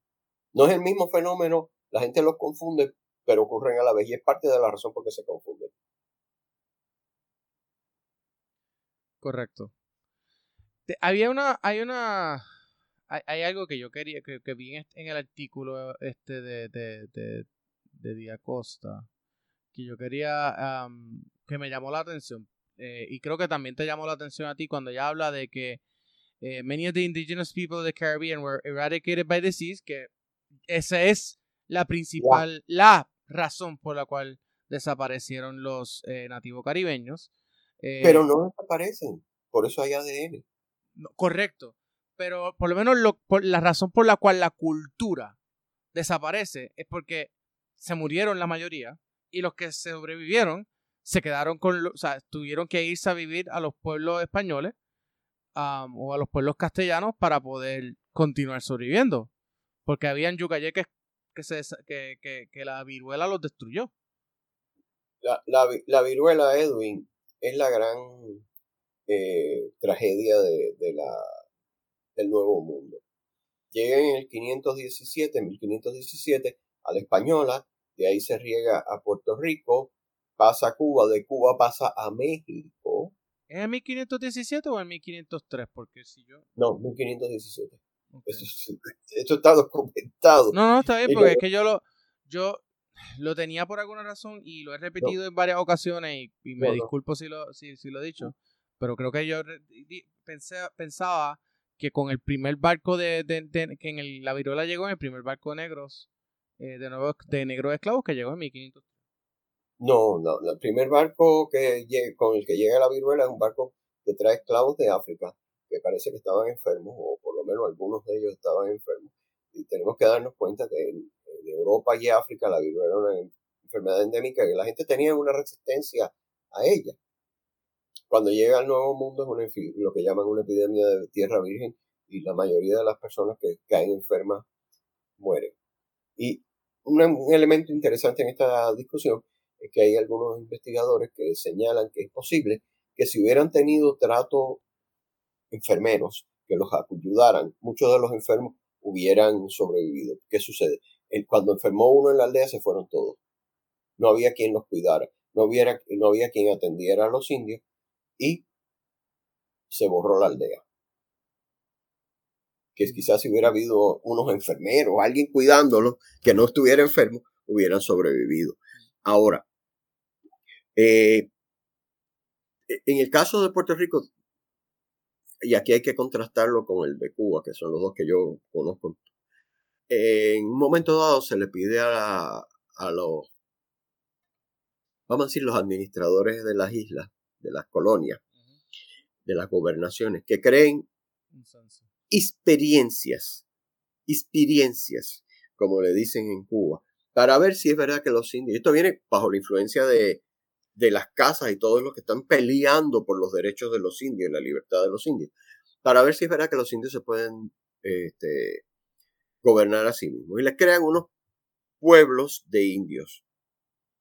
No es el mismo fenómeno, la gente los confunde, pero ocurren a la vez y es parte de la razón por qué se confunden. Correcto. había una, hay una, hay, algo que yo quería, que, que vi en, el artículo este de, de, de, de Diacosta, que yo quería, que me llamó la atención. Eh, y creo que también te llamó la atención a ti cuando ella habla de que eh, many of the indigenous people of the Caribbean were eradicated by disease, que esa es la principal, la razón por la cual desaparecieron los eh, nativos caribeños. Eh, pero no desaparecen, por eso hay ADN. correcto, pero por lo menos lo, la razón por la cual la cultura desaparece es porque se murieron la mayoría y los que sobrevivieron se quedaron con, o sea, tuvieron que irse a vivir a los pueblos españoles o a los pueblos castellanos para poder continuar sobreviviendo. Porque habían yucayeques que, se, que, que, que la viruela los destruyó. La, la, la, viruela, Edwin, es la gran eh, tragedia de, de, la, del Nuevo Mundo. Llega en el 517, en 1517, a la Española, de ahí se riega a Puerto Rico, pasa a Cuba, de Cuba pasa a México. ¿Es en 1517 o en 1503? Porque si yo... No, 1517. Esto, está documentado. No, no, está bien, porque es que yo lo, yo lo tenía por alguna razón y lo he repetido en varias ocasiones y, me disculpo si lo, si, si, lo he dicho, pero creo que yo pensé, pensaba que con el primer barco de, de, que en el, la viruela llegó en el primer barco de negros, eh, de nuevo, de negros esclavos que llegó en 1500. No, no, el primer barco que con el que llega la viruela es un barco que trae esclavos de África, que parece que estaban enfermos, o por lo menos algunos de ellos estaban enfermos. Y tenemos que darnos cuenta que en, Europa y África la viruela era una enfermedad endémica y la gente tenía una resistencia a ella. Cuando llega al Nuevo Mundo es una, lo que llaman una epidemia de tierra virgen y la mayoría de las personas que caen enfermas mueren. Y un, un elemento interesante en esta discusión es que hay algunos investigadores que señalan que es posible que si hubieran tenido trato enfermeros que los ayudaran, muchos de los enfermos hubieran sobrevivido. ¿Qué sucede? Cuando enfermó uno en la aldea se fueron todos. No había quien los cuidara, no, hubiera, no había quien atendiera a los indios y se borró la aldea. Que quizás si hubiera habido unos enfermeros, alguien cuidándolos, que no estuviera enfermo, hubieran sobrevivido. Ahora, eh, en el caso de Puerto Rico, y aquí hay que contrastarlo con el de Cuba, que son los dos que yo conozco. En un momento dado se le pide a, a los, vamos a decir, los administradores de las islas, de las colonias, de las gobernaciones, que creen experiencias, experiencias, como le dicen en Cuba, para ver si es verdad que los indios, esto viene bajo la influencia de, de las casas y todos los que están peleando por los derechos de los indios y la libertad de los indios, para ver si es verdad que los indios se pueden este, gobernar a sí mismos. Y les crean unos pueblos de indios.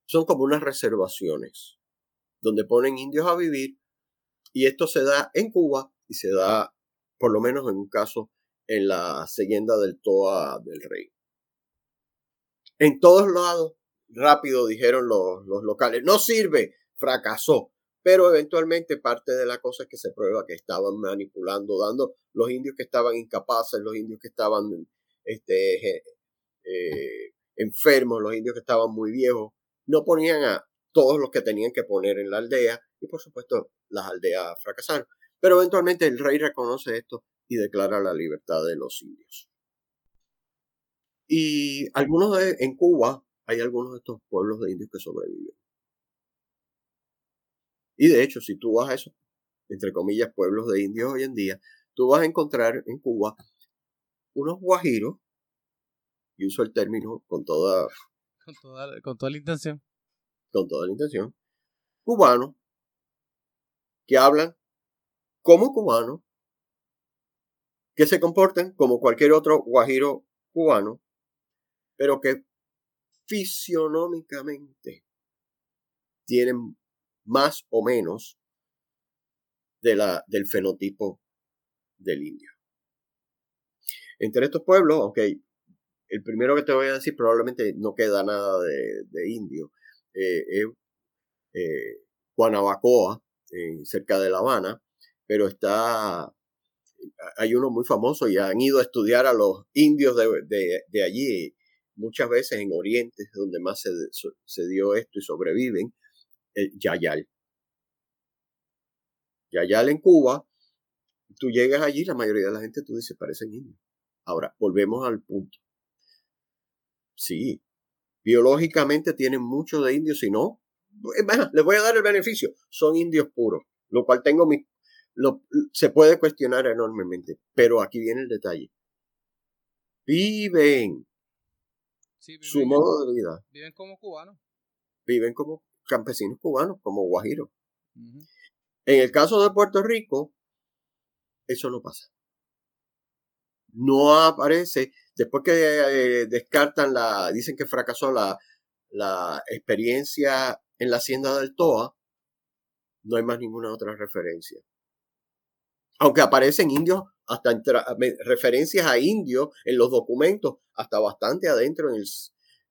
Son como unas reservaciones donde ponen indios a vivir y esto se da en Cuba y se da, por lo menos en un caso, en la leyenda del Toa del Rey. En todos lados rápido dijeron los, los locales, no sirve, fracasó. Pero eventualmente parte de la cosa es que se prueba que estaban manipulando, dando los indios que estaban incapaces, los indios que estaban este, eh, enfermos, los indios que estaban muy viejos, no ponían a todos los que tenían que poner en la aldea y por supuesto las aldeas fracasaron. Pero eventualmente el rey reconoce esto y declara la libertad de los indios. Y algunos de, en Cuba hay algunos de estos pueblos de indios que sobreviven. Y de hecho, si tú vas a esos, entre comillas, pueblos de indios hoy en día, tú vas a encontrar en Cuba unos guajiros, y uso el término con toda, con toda, con toda la intención. Con toda la intención. Cubanos que hablan como cubanos, que se comportan como cualquier otro guajiro cubano, pero que fisionómicamente tienen más o menos de la, del fenotipo del indio. Entre estos pueblos, ok, el primero que te voy a decir probablemente no queda nada de, indio, eh, es eh, Guanabacoa, cerca de La Habana, pero está, hay uno muy famoso y han ido a estudiar a los indios de, de allí muchas veces en Oriente donde más se, dio esto y sobreviven, el Yayal. Yayal en Cuba, tú llegas allí, la mayoría de la gente, tú dices, parecen indios. Ahora, volvemos al punto. Sí, biológicamente tienen mucho de indios, si no, les voy a dar el beneficio, son indios puros, lo cual tengo mi, lo, se puede cuestionar enormemente, pero aquí viene el detalle. Viven su modo de vida. Viven como cubanos. Viven como campesinos cubanos, como guajiros. En el caso de Puerto Rico, eso no pasa. No aparece, después que eh, descartan la, dicen que fracasó la, la experiencia en la hacienda del Toa, no hay más ninguna otra referencia. Aunque aparecen indios, hasta referencias a indios en los documentos, hasta bastante adentro en el,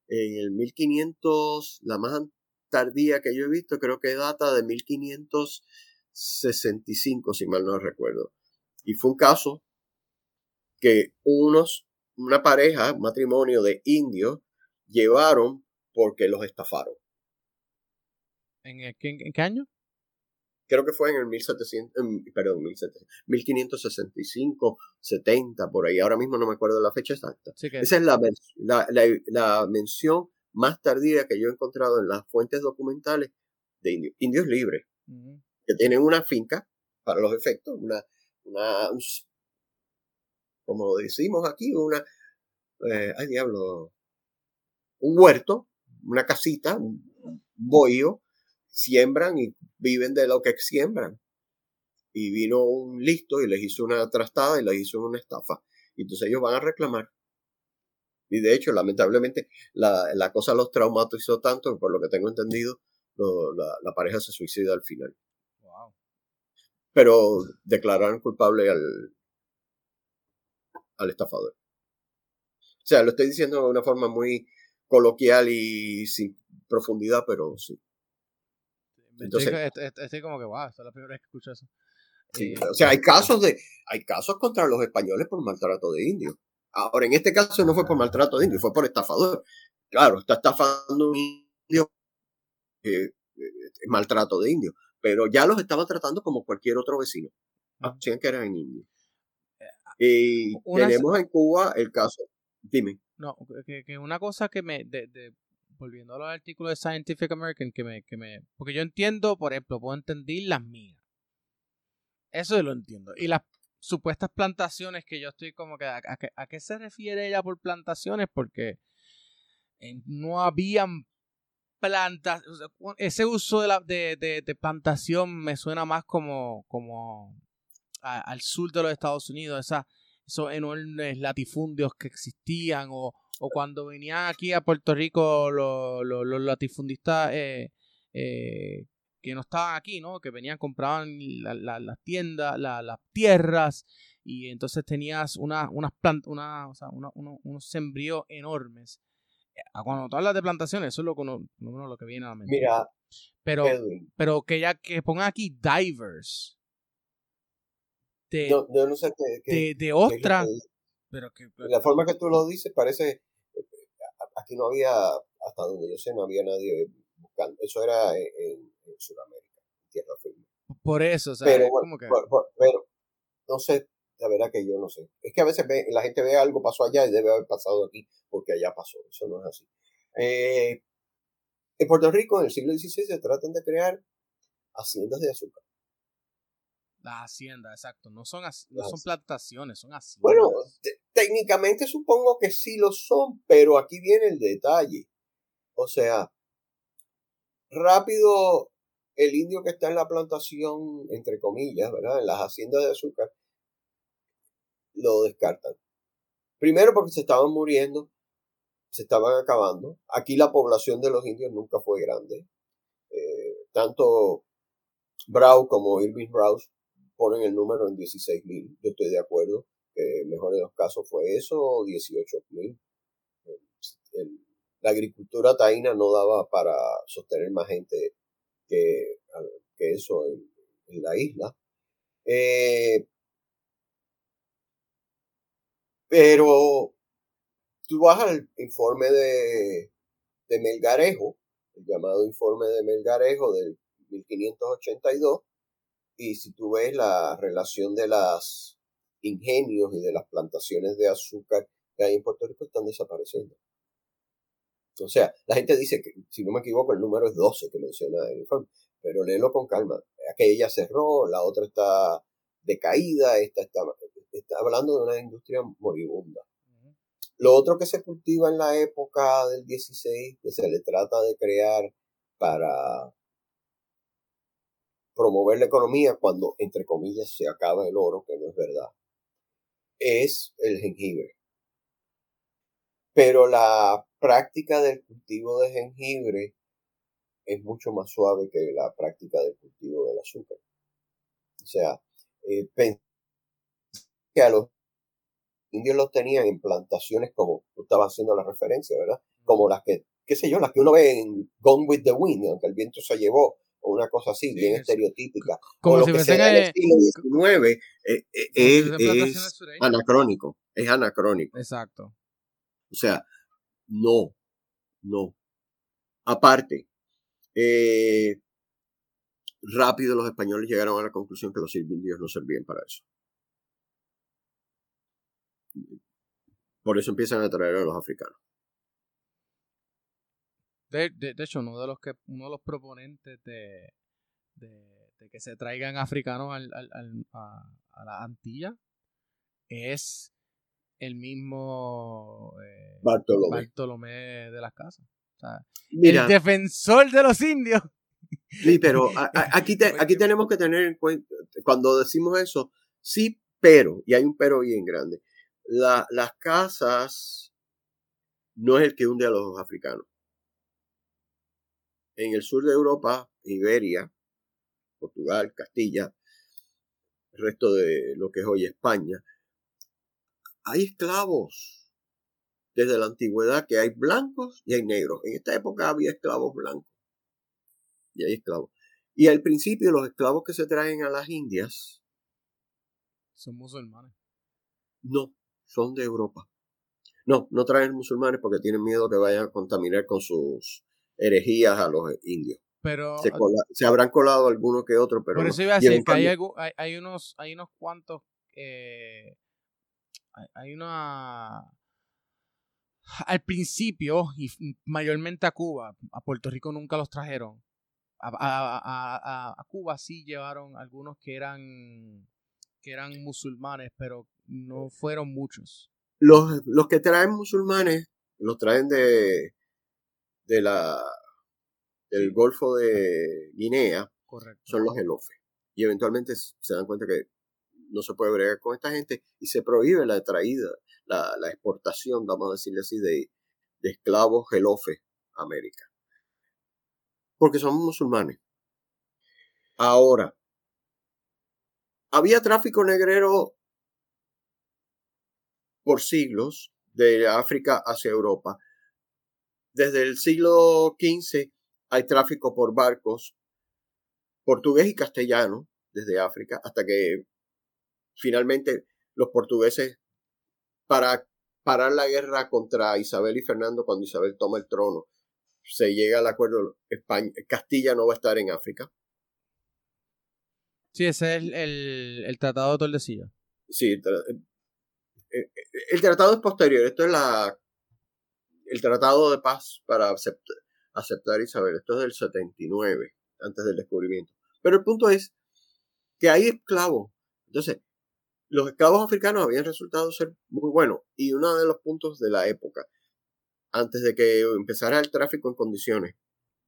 en el 1500, la más tardía que yo he visto, creo que data de 1565, si mal no recuerdo. Y fue un caso que unos, una pareja, matrimonio de indios, llevaron porque los estafaron. ¿En, qué año? Creo que fue en el 1700, perdón, 1565, 70, por ahí. Ahora mismo no me acuerdo la fecha exacta. Esa es la, la, mención más tardía que yo he encontrado en las fuentes documentales de indios, indios libres, que tienen una finca, para los efectos, una, una como decimos aquí, una, eh, ay diablo, un huerto, una casita, un bohío, siembran y viven de lo que siembran. Y vino un listo y les hizo una trastada y les hizo una estafa. Y entonces ellos van a reclamar. Y de hecho, lamentablemente, la, la cosa los traumatizó tanto que por lo que tengo entendido, la, pareja se suicida al final. Pero declararon culpable al, al estafador. O sea, lo estoy diciendo de una forma muy coloquial y sin profundidad, pero sí. Entonces, estoy, como que, wow, esta es la primera vez que escucho eso. Sí, o sea, hay casos de, hay casos contra los españoles por maltrato de indios. Ahora, en este caso no fue por maltrato de indios, fue por estafador. Claro, está estafando un indio, eh, eh maltrato de indios, pero ya los estaba tratando como cualquier otro vecino. Hacían que eran indios. Eh, y tenemos en Cuba el caso, dime. No, que, que una cosa que me, de, de, volviendo a los artículos de Scientific American, que me, que me, porque yo entiendo, por ejemplo, puedo entender las minas. Eso yo lo entiendo. Y las supuestas plantaciones que yo estoy como que, ¿a, qué se refiere ella por plantaciones? Porque eh, no habían plantas, ese uso de, la, de, de, plantación me suena más como, como al sur de los Estados Unidos, esa, esos enormes latifundios que existían o, o cuando venían aquí a Puerto Rico los, los, latifundistas eh, eh, que no estaban aquí, ¿no? Que venían, compraban las tiendas, las tierras, y entonces tenías una, unas plantas, una, o sea, unos sembríos enormes. Cuando tú hablas de plantaciones, eso es lo, lo que viene a la mente. Mira, pero, pero que ya que pongan aquí divers de, no, sé qué, de, otra, pero que, la forma que tú lo dices parece, eh, aquí no había, hasta donde yo sé, no había nadie buscando. Eso era en, Sudamérica, en tierra firme. Por eso, o sea, pero, que... pero no sé, la verdad que yo no sé. Es que a veces la gente ve algo pasó allá y debe haber pasado aquí porque allá pasó. Eso no es así. Eh, en Puerto Rico, en el siglo XVI, se tratan de crear haciendas de azúcar. Las haciendas, exacto. No son, no son plantaciones, son haciendas. Bueno, técnicamente supongo que sí lo son, pero aquí viene el detalle. O sea, rápido el indio que está en la plantación, entre comillas, ¿verdad? En las haciendas de azúcar, lo descartan. Primero porque se estaban muriendo, se estaban acabando. Aquí la población de los indios nunca fue grande. Eh, tanto Brau como Irving Browse ponen el número en 16.000. Yo estoy de acuerdo que mejor de los casos fue eso o 18.000. La agricultura taína no daba para sostener más gente que, que eso en, la isla. Eh, pero tú vas al informe de, de Melgarejo, el llamado informe de Melgarejo del 1582, y si tú ves la relación de las ingenios y de las plantaciones de azúcar que hay en Puerto Rico, están desapareciendo. O sea, la gente dice que, si no me equivoco, el número es 12 que menciona el informe, pero léelo con calma. Aquella cerró, la otra está decaída, esta está, está hablando de una industria moribunda. Lo otro que se cultiva en la época del 16, que se le trata de crear para promover la economía cuando, entre comillas, se acaba el oro, que no es verdad, es el jengibre. Pero la práctica del cultivo de jengibre es mucho más suave que la práctica del cultivo del azúcar. O sea, eh, que a los indios los tenían en plantaciones como tú estabas haciendo la referencia, ¿verdad? Como las que qué sé yo, las que uno ve en Gone with the Wind, aunque el viento se llevó, o una cosa así, bien estereotípica. Como lo si que sea en el siglo XIX eh, eh, es, anacrónico, es anacrónico. Exacto. O sea, no, no. Aparte, eh, rápido los españoles llegaron a la conclusión que los indios no servían para eso. Por eso empiezan a traer a los africanos. De, hecho, uno de los que uno de los proponentes de, que se traigan africanos al, a, la Antilla es el mismo eh, Bartolomé. de las Casas. el defensor de los indios. Sí, pero *laughs* aquí, aquí tenemos que tener en cuenta, cuando decimos eso, sí, pero, y hay un pero bien grande, las casas no es el que hunde a los africanos. En el sur de Europa, Iberia, Portugal, Castilla, el resto de lo que es hoy España, hay esclavos desde la antigüedad que hay blancos y hay negros. En esta época había esclavos blancos y hay esclavos. Y al principio los esclavos que se traen a las Indias son musulmanes. No, son de Europa. No, no traen musulmanes porque tienen miedo que vayan a contaminar con sus herejías a los indios. Pero se, habrán colado algunos que otros, pero por eso iba a decir que hay, hay, unos hay unos cuantos eh, hay, una al principio y mayormente a Cuba, a Puerto Rico nunca los trajeron. A, a, Cuba sí llevaron algunos que eran que eran musulmanes, pero no fueron muchos. Los, los que traen musulmanes, los traen de, de la, del Golfo de Guinea, son los elofes. Y eventualmente se dan cuenta que no se puede bregar con esta gente y se prohíbe la traída, la, la exportación, vamos a decirle así, de, de esclavos elofes a América. Porque son musulmanes. Ahora, había tráfico negrero por siglos de África hacia Europa. Desde el siglo XV hay tráfico por barcos portugués y castellano desde África hasta que finalmente los portugueses para parar la guerra contra Isabel y Fernando cuando Isabel toma el trono se llega al acuerdo España, Castilla no va a estar en África Sí, ese es el, Tratado de Tordesillas. Sí, el, el, tratado es posterior. Esto es la el Tratado de Paz para aceptar, aceptar Isabel. Esto es del 79, antes del descubrimiento. Pero el punto es que hay esclavos. Entonces, los esclavos africanos habían resultado ser muy buenos. Y uno de los puntos de la época, antes de que empezara el tráfico en condiciones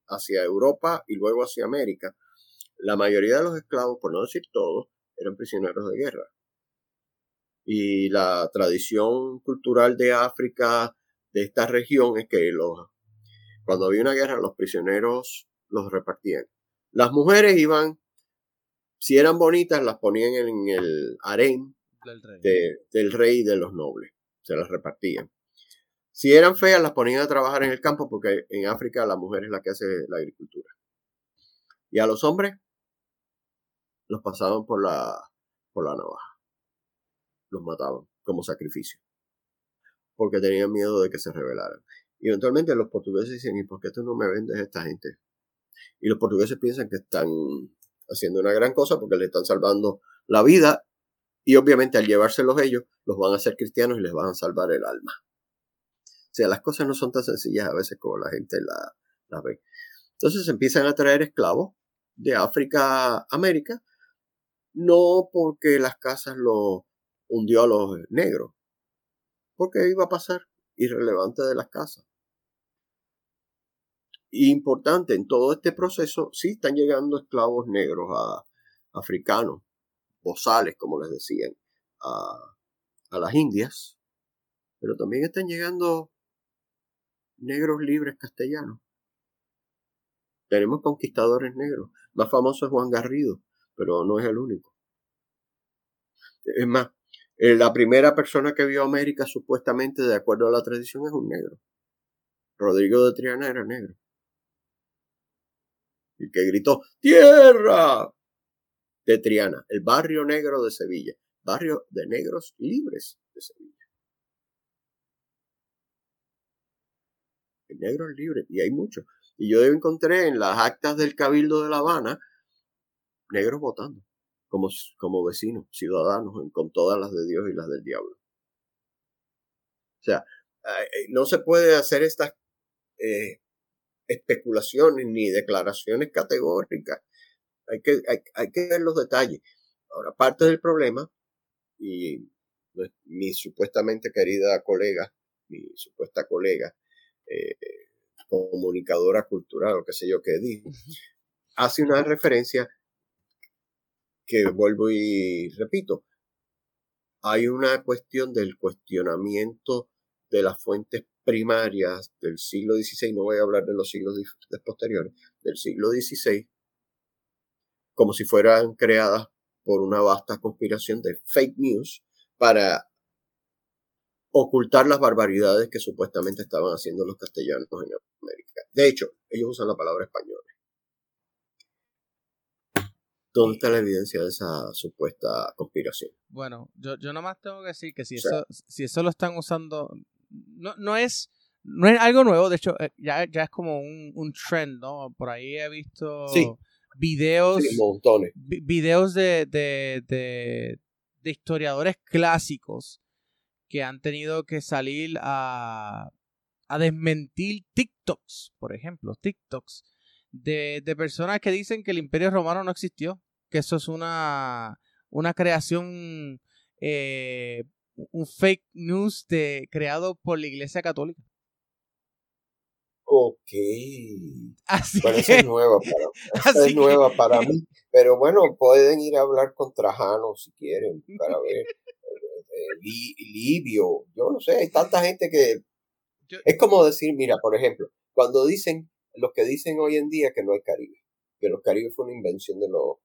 hacia Europa y luego hacia América, la mayoría de los esclavos, por no decir todos, eran prisioneros de guerra. Y la tradición cultural de África, de esta región, es que los, cuando había una guerra, los prisioneros los repartían. Las mujeres iban, si eran bonitas, las ponían en el harén del rey, del rey y de los nobles. Se las repartían. Si eran feas, las ponían a trabajar en el campo porque en África la mujer es la que hace la agricultura. Y a los hombres los pasaban por la, por la navaja. Los mataban como sacrificio. Porque tenían miedo de que se rebelaran. Y eventualmente los portugueses dicen, ¿y por qué tú no me vendes a esta gente? Y los portugueses piensan que están haciendo una gran cosa porque le están salvando la vida y obviamente al llevárselos ellos los van a hacer cristianos y les van a salvar el alma. O sea, las cosas no son tan sencillas a veces como la gente la, la ve. Entonces empiezan a traer esclavos de África a América no porque las casas lo hundió a los negros, porque iba a pasar irrelevante de las casas. Importante en todo este proceso, sí están llegando esclavos negros africanos, bozales, como les decían, a, a las Indias, pero también están llegando negros libres castellanos. Tenemos conquistadores negros. Más famoso es Juan Garrido, pero no es el único. Es más, eh, la primera persona que vio América supuestamente, de acuerdo a la tradición, es un negro. Rodrigo de Triana era negro. El que gritó, ¡Tierra! De Triana, el barrio negro de Sevilla, barrio de negros libres de Sevilla. El negro es libre, y hay muchos. Y yo encontré en las actas del Cabildo de La Habana negros votando como, como vecinos, ciudadanos, con todas las de Dios y las del diablo. O sea, no se puede hacer estas eh, especulaciones ni declaraciones categóricas. Hay que, hay, que ver los detalles. Ahora, parte del problema, y mi supuestamente querida colega, mi supuesta colega, eh, comunicadora cultural, o qué sé yo qué dijo, hace una referencia que vuelvo y repito, hay una cuestión del cuestionamiento de las fuentes primarias del siglo XVI, no voy a hablar de los siglos posteriores, del siglo XVI, como si fueran creadas por una vasta conspiración de fake news para ocultar las barbaridades que supuestamente estaban haciendo los castellanos en América. De hecho, ellos usan la palabra españoles. ¿Dónde está la evidencia de esa supuesta conspiración? Bueno, yo, yo nomás tengo que decir que si, eso, si eso lo están usando, no, no, es, no es algo nuevo, de hecho, eh, ya, ya es como un, un trend, ¿no? Por ahí he visto videos, videos de, de, de, de, historiadores clásicos que han tenido que salir a, a desmentir TikToks, por ejemplo, TikToks. De, de, personas que dicen que el imperio romano no existió, que eso es una, una creación eh, un fake news de, creado por la Iglesia Católica. Ok. *laughs* Así bueno, es nueva para, *laughs* es nueva para mí. *laughs* Pero bueno, pueden ir a hablar con Trajano si quieren, para ver. Eh, eh, Livio, yo no sé, hay tanta gente que... es como decir, mira, por ejemplo, cuando dicen, los que dicen hoy en día que no hay Caribe, que los Caribes fue una invención de los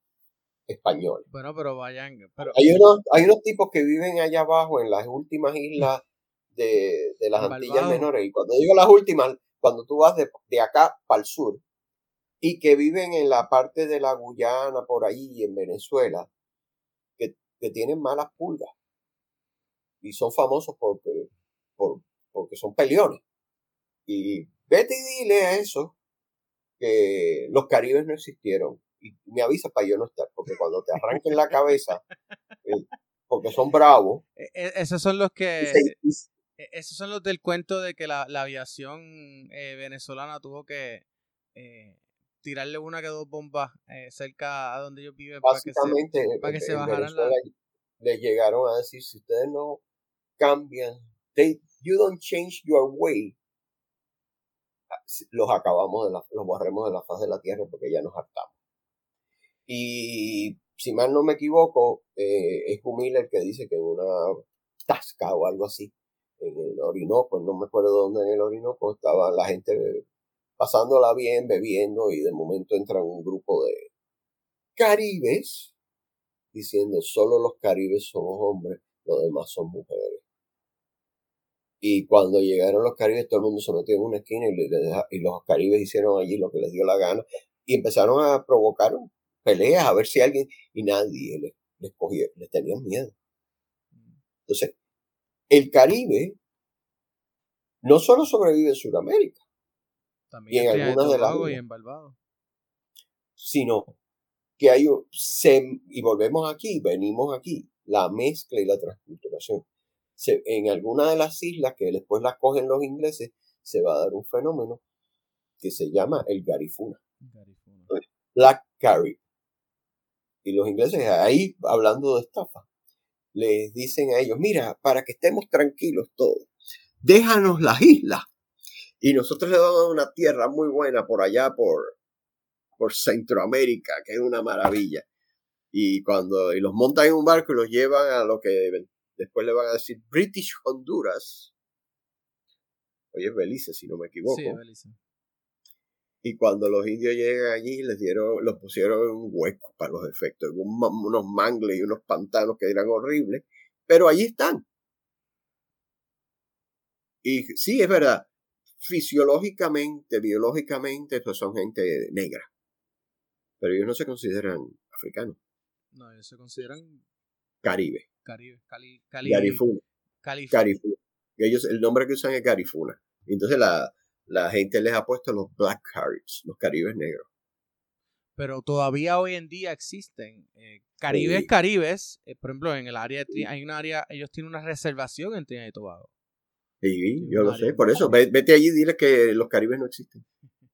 español. Bueno, pero vayan. Pero... Hay, unos, hay unos tipos que viven allá abajo en las últimas islas de, de las Antillas Menores. Y cuando digo las últimas, cuando tú vas de, de acá para el sur y que viven en la parte de la Guyana, por ahí, en Venezuela, que, que tienen malas pulgas. Y son famosos porque, por, porque son peleones. Y vete y dile a eso que los caribes no existieron y me avisa para yo no estar, porque cuando te arranquen la cabeza, eh, porque son bravos. E, e, esos son los que... E, esos son los del cuento de que la, aviación eh, venezolana tuvo que eh, tirarle una que dos bombas cerca a donde ellos viven para que se, para que se bajaran la... Le llegaron a decir, si ustedes no cambian, they, you don't change your way, los acabamos de la, los barremos de la faz de la tierra porque ya nos hartamos. Y si mal no me equivoco, eh, es Humil el que dice que en una tasca o algo así, en el Orinoco, no me acuerdo dónde en el Orinoco, estaba la gente pasándola bien, bebiendo, y de momento entra un grupo de caribes diciendo solo los caribes somos hombres, los demás son mujeres. Y cuando llegaron los caribes, todo el mundo se metió en una esquina y, y los caribes hicieron allí lo que les dio la gana y empezaron a provocar peleas a ver si alguien, y nadie les, les cogía, les tenían miedo. Entonces, el Caribe no solo sobrevive en Sudamérica, también y en algunas de las y en sino que hay, y volvemos aquí, venimos aquí, la mezcla y la transculturación. en algunas de las islas que después las cogen los ingleses, se va a dar un fenómeno que se llama el Garifuna. Garifuna. Black Carib. Y los ingleses ahí, hablando de estafa, les dicen a ellos, mira, para que estemos tranquilos todos, déjanos las islas. Y nosotros le damos una tierra muy buena por allá, por, por Centroamérica, que es una maravilla. Y cuando y los montan en un barco y los llevan a lo que después le van a decir British Honduras. Oye, es Belice, si no me equivoco. Y cuando los indios llegan allí, les dieron, los pusieron en un hueco para los efectos, unos mangles y unos pantanos que eran horribles, pero allí están. Y sí, es verdad, fisiológicamente, biológicamente, pues son gente negra. Pero ellos no se consideran africanos. No, ellos se consideran Caribe. Caribe, Cali, Cali, Garifuna. Cali- Garifuna. Ellos, el nombre que usan es Garifuna. Entonces la, la gente les ha puesto los Black Caribs, los Caribes negros. pero todavía hoy en día existen eh, Caribes Sí. Caribes, eh, por ejemplo, en el área de Tri- hay un área, ellos tienen una reservación en Trinidad y Tobago. Sí, yo lo sé. Por eso, ve- vete allí y dile que los Caribes no existen. *laughs*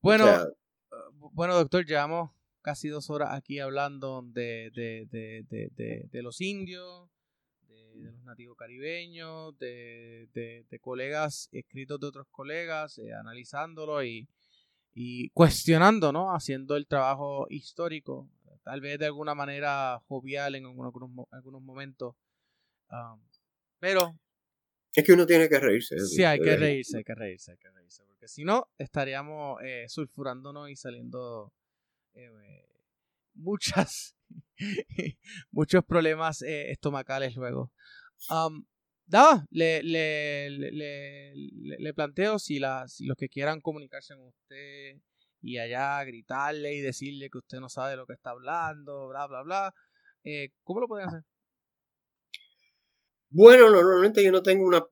Bueno, O sea, uh, bueno, doctor, llevamos casi dos horas aquí hablando de, de, de, de, de- de los indios, de, de los nativos caribeños, de, de- de colegas, escritos de otros colegas, eh, analizándolo y, y cuestionando, ¿no? Haciendo el trabajo histórico, tal vez de alguna manera jovial en algunos, algunos momentos. um, pero es que uno tiene que reírse. Sí, hay que Eh, reírse, hay que reírse, hay que reírse. Porque si no, estaríamos eh, sulfurándonos y saliendo eh, muchas, *laughs* muchos problemas eh, estomacales luego. Le, le, le, planteo si, los que quieran comunicarse con usted y allá gritarle y decirle que usted no sabe lo que está hablando, bla, bla, bla, eh, ¿cómo lo pueden hacer? Bueno, normalmente yo no tengo una,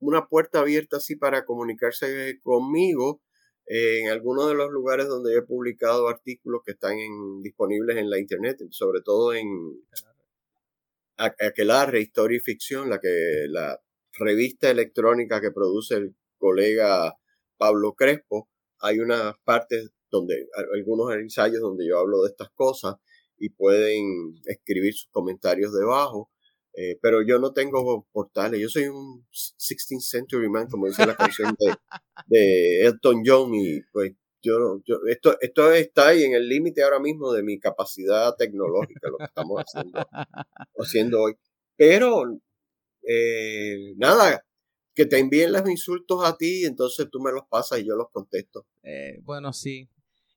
una puerta abierta así para comunicarse conmigo. En algunos de los lugares donde he publicado artículos que están en- disponibles en la internet, sobre todo en Aquelarre, Historia y Ficción, la que la revista electrónica que produce el colega Pablo Crespo, hay unas partes donde algunos ensayos donde yo hablo de estas cosas y pueden escribir sus comentarios debajo. Eh, pero yo no tengo portales, yo soy un 16th century man, como dice la canción de, de Elton John, y pues yo, yo esto, esto está ahí en el límite ahora mismo de mi capacidad tecnológica, lo que estamos haciendo, *laughs* haciendo hoy. Pero, eh, nada, que te envíen los insultos a ti, entonces tú me los pasas y yo los contesto. Eh, bueno, sí.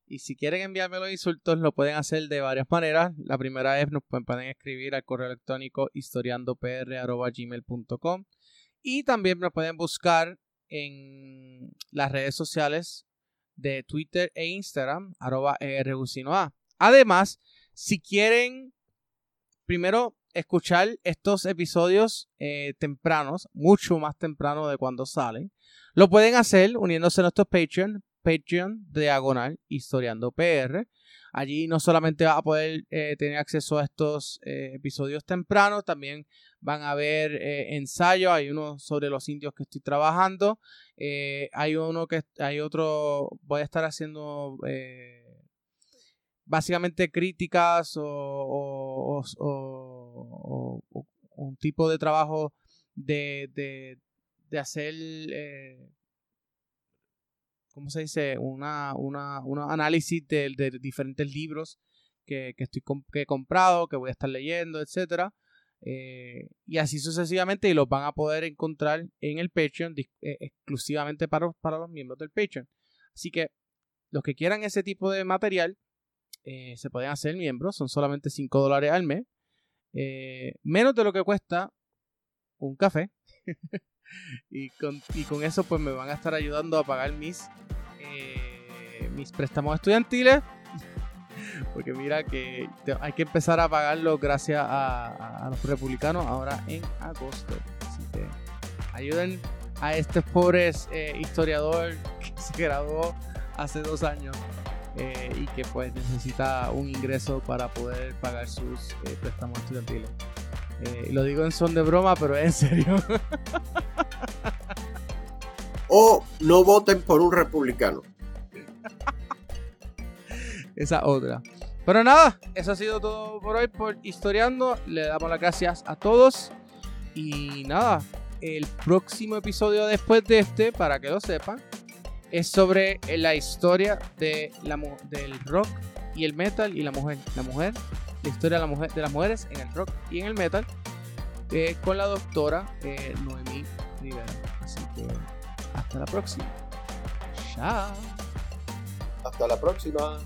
Y si quieren enviarme los insultos, lo pueden hacer de varias maneras. La primera es nos pu- pueden escribir al correo electrónico historiandopr.gmail.com y también nos pueden buscar en las redes sociales de Twitter e Instagram, arroba. Además, si quieren primero escuchar estos episodios eh, tempranos, mucho más temprano de cuando salen, lo pueden hacer uniéndose a nuestro Patreon, Patreon diagonal historiando PR. Allí no solamente va a poder eh, tener acceso a estos eh, episodios tempranos, también van a ver eh, ensayos. Hay uno sobre los indios que estoy trabajando. hay uno que hay otro. Voy a estar haciendo básicamente críticas o, o- un tipo de trabajo de, de, de hacer ¿cómo se dice? Una, una, un análisis de, de diferentes libros que, que estoy que he comprado, que voy a estar leyendo, etcétera. Eh, y así sucesivamente, y los van a poder encontrar en el Patreon eh, exclusivamente para, para los miembros del Patreon. Así que los que quieran ese tipo de material eh, se pueden hacer miembros, son solamente 5 dólares al mes, menos de lo que cuesta un café. *laughs* y, con, y con eso pues me van a estar ayudando a pagar mis, eh, mis préstamos estudiantiles. *laughs* Porque mira que hay que empezar a pagarlo gracias a, los republicanos ahora en agosto. Así que ayuden a este pobre eh, historiador *laughs* que se graduó hace dos años eh, y que pues necesita un ingreso para poder pagar sus préstamos estudiantiles. Eh, lo digo en son de broma, pero en serio. O no voten por un republicano. Esa otra. Pero nada, eso ha sido todo por hoy por Historiando. Le damos las gracias a todos. Y nada, el próximo episodio después de este, para que lo sepan, es sobre la historia de la, del rock y el metal y la mujer. La mujer, la historia de, la mujer, de las mujeres en el rock y en el metal, eh, con la doctora eh, Noemí Rivera. Así que hasta la próxima. Chao. Hasta la próxima.